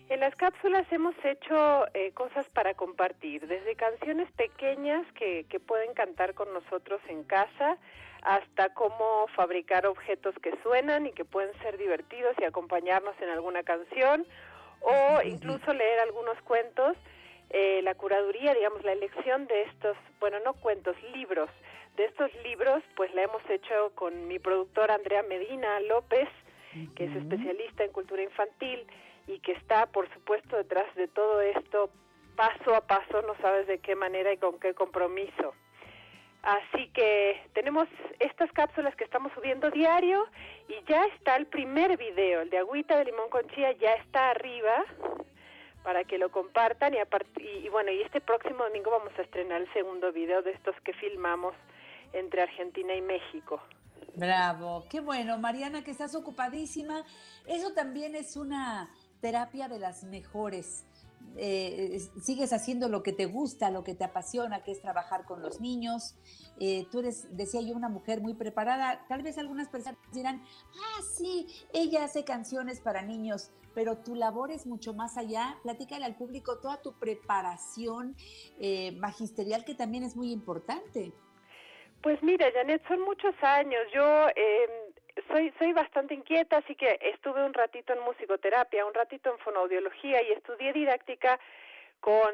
En las cápsulas hemos hecho eh, cosas para compartir, desde canciones pequeñas que, que pueden cantar con nosotros en casa, hasta cómo fabricar objetos que suenan y que pueden ser divertidos y acompañarnos en alguna canción, o incluso leer algunos cuentos. Eh, la curaduría, digamos, la elección de estos, bueno, no cuentos, libros. De estos libros, pues la hemos hecho con mi productora Andrea Medina López, que es especialista en cultura infantil y que está, por supuesto, detrás de todo esto paso a paso, no sabes de qué manera y con qué compromiso. Así que tenemos estas cápsulas que estamos subiendo diario y ya está el primer video, el de agüita de limón con chía, ya está arriba para que lo compartan y, y, y bueno, y este próximo domingo vamos a estrenar el segundo video de estos que filmamos entre Argentina y México. Bravo, qué bueno, Mariana, que estás ocupadísima. Eso también es una terapia de las mejores. Eh, es- sigues haciendo lo que te gusta, lo que te apasiona, que es trabajar con los niños. Eh, tú eres, decía yo, una mujer muy preparada. Tal vez algunas personas dirán, ah, sí, ella hace canciones para niños, pero tu labor es mucho más allá. Platícale al público toda tu preparación eh, magisterial, que también es muy importante. Pues mira, Janet, son muchos años. Yo eh, soy soy bastante inquieta, así que estuve un ratito en musicoterapia, un ratito en fonoaudiología y estudié didáctica con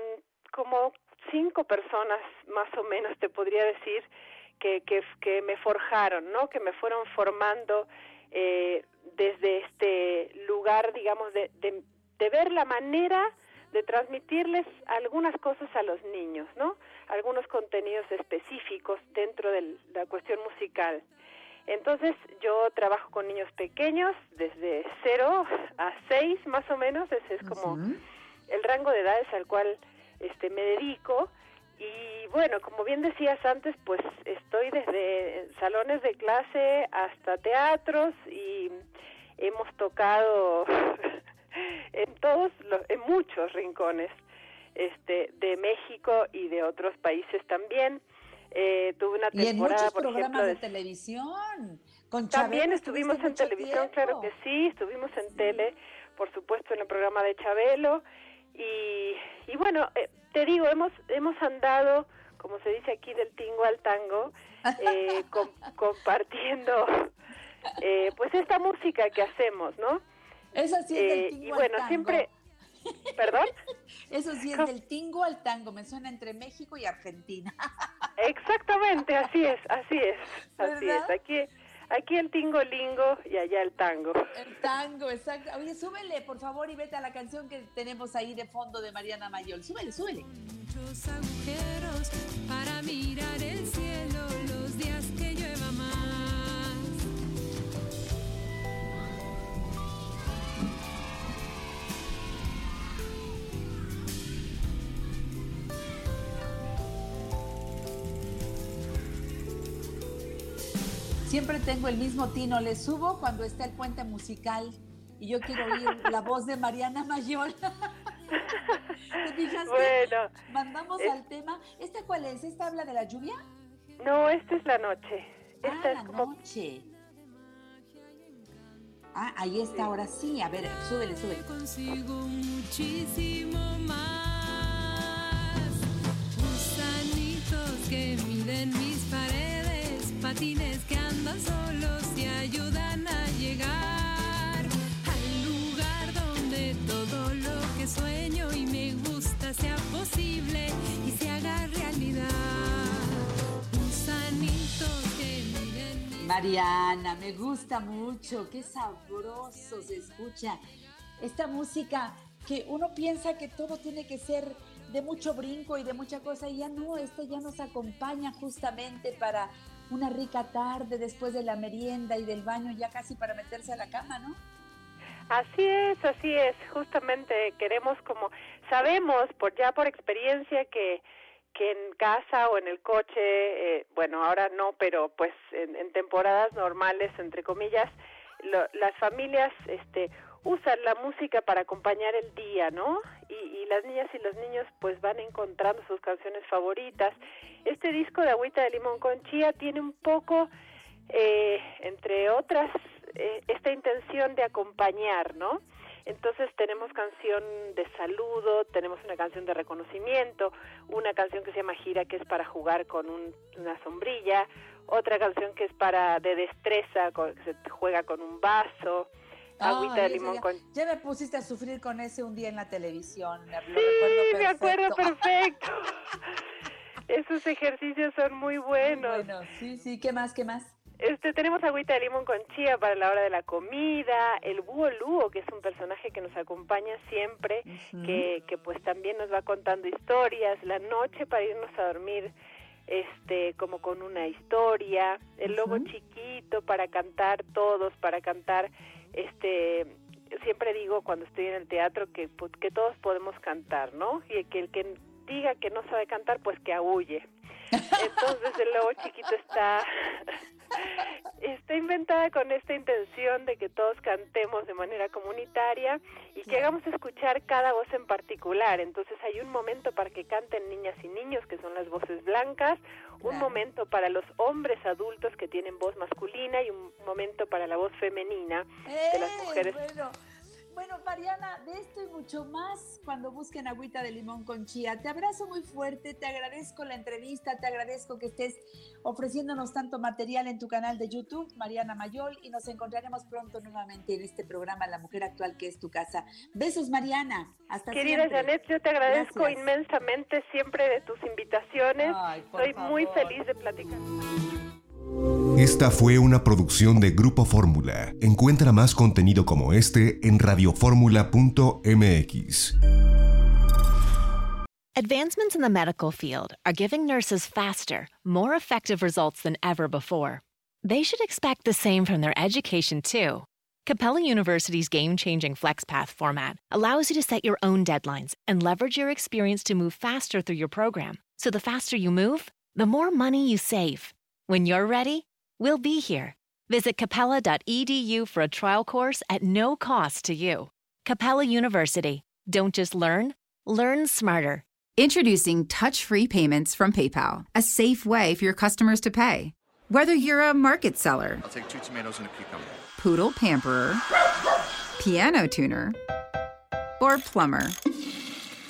como cinco personas más o menos, te podría decir, que, que, me forjaron, ¿no? Que me fueron formando eh, desde este lugar, digamos, de, de, de ver la manera de transmitirles algunas cosas a los niños, ¿no? Algunos contenidos específicos dentro de la cuestión musical. Entonces yo trabajo con niños pequeños desde 0 a 6 más o menos, ese es como el rango de edades al cual este me dedico y bueno, como bien decías antes, pues estoy desde salones de clase hasta teatros y hemos tocado en todos los, en muchos rincones este de México y de otros países también. Eh, tuve una Y en temporada, muchos por programas ejemplo, de de televisión. Con también Chabelo estuvimos en televisión, claro que sí, estuvimos en tele, por supuesto en el programa de Chabelo y, y bueno, eh, te digo, hemos hemos andado, como se dice aquí, del tingo al tango, eh, com- compartiendo eh, pues esta música que hacemos, ¿no? Es del Eh, tingo y al bueno, tango. siempre, perdón. Eso sí es del tingo al tango, me suena entre México y Argentina. Exactamente, así es, así es, así ¿Verdad? es. Aquí aquí el tingo lingo y allá el tango. El tango, exacto. Oye, súbele, por favor, y vete a la canción que tenemos ahí de fondo de Mariana Mayol. Súbele, súbele. Muchos agujeros Siempre tengo el mismo tino, le subo cuando está el puente musical y yo quiero oír la voz de Mariana Mayol. ¿Te fijaste? Bueno, Mandamos es- al tema. ¿Esta cuál es? ¿Esta habla de la lluvia? No, esta es la noche. Ah, Esta es la como noche. Ah, ahí está, ahora sí. A ver, súbele, súbele. Consigo muchísimo más. Gusanitos que miden mis paredes, patines que andan solos y ayudan a llegar al lugar donde todo lo que sueño y me gusta sea posible y se haga realidad. Que Mariana, me gusta mucho, qué sabroso se escucha esta música que uno piensa que todo tiene que ser de mucho brinco y de mucha cosa y ya no, esta ya nos acompaña justamente para una rica tarde después de la merienda y del baño ya casi para meterse a la cama, ¿no? Así es, así es. Justamente queremos como sabemos por ya por experiencia que que en casa o en el coche, eh, bueno, ahora no, pero pues en, en temporadas normales, entre comillas, lo- las familias este, usan la música para acompañar el día, ¿no? Las niñas y los niños pues van encontrando sus canciones favoritas. Este disco de Agüita de Limón con Chía tiene un poco, eh, entre otras, eh, esta intención de acompañar, ¿no? Entonces tenemos canción de saludo, tenemos una canción de reconocimiento, una canción que se llama Gira que es para jugar con un- una sombrilla, otra canción que es para de destreza, que se juega con un vaso, agüita Ay, de limón ya, con ya me pusiste a sufrir con ese un día en la televisión. me- Sí, me acuerdo perfecto. Esos ejercicios son muy buenos. Bueno, sí, sí, ¿qué más, qué más? Este, tenemos agüita de limón con chía para la hora de la comida, el búho Luo, que es un personaje que nos acompaña siempre, que, que pues también nos va contando historias, la noche para irnos a dormir, este, como con una historia, el lobo chiquito para cantar todos, para cantar, este, siempre digo cuando estoy en el teatro que, pues, que todos podemos cantar, ¿no? Y que el que diga que no sabe cantar, pues que aúlle. Entonces el lobo chiquito está está inventada con esta intención de que todos cantemos de manera comunitaria y que hagamos escuchar cada voz en particular. Entonces hay un momento para que canten niñas y niños, que son las voces blancas, un Claro. momento para los hombres adultos que tienen voz masculina y un momento para la voz femenina de las mujeres. Bueno, Bueno, Mariana, de esto y mucho más cuando busquen agüita de limón con chía. Te abrazo muy fuerte, te agradezco la entrevista, te agradezco que estés ofreciéndonos tanto material en tu canal de YouTube, Mariana Mayol, y nos encontraremos pronto nuevamente en este programa La Mujer Actual, que es tu casa. Besos, Mariana. Hasta Querida siempre. Janet, yo te agradezco Gracias. inmensamente siempre de tus invitaciones. Ay, por Estoy muy feliz de platicar. Esta fue una producción de Grupo Fórmula. Encuentra más contenido como este en radioformula.mx. Advancements in the medical field are giving nurses faster, more effective results than ever before. They should expect the same from their education, too. Capella University's game changing FlexPath format allows you to set your own deadlines and leverage your experience to move faster through your program. So the faster you move, the more money you save. When you're ready, we'll be here. Visit capella.edu for a trial course at no cost to you. Capella University. Don't just learn, learn smarter. Introducing touch free payments from PayPal, a safe way for your customers to pay. Whether you're a market seller, I'll take two tomatoes and a cucumber. poodle pamperer, piano tuner, or plumber.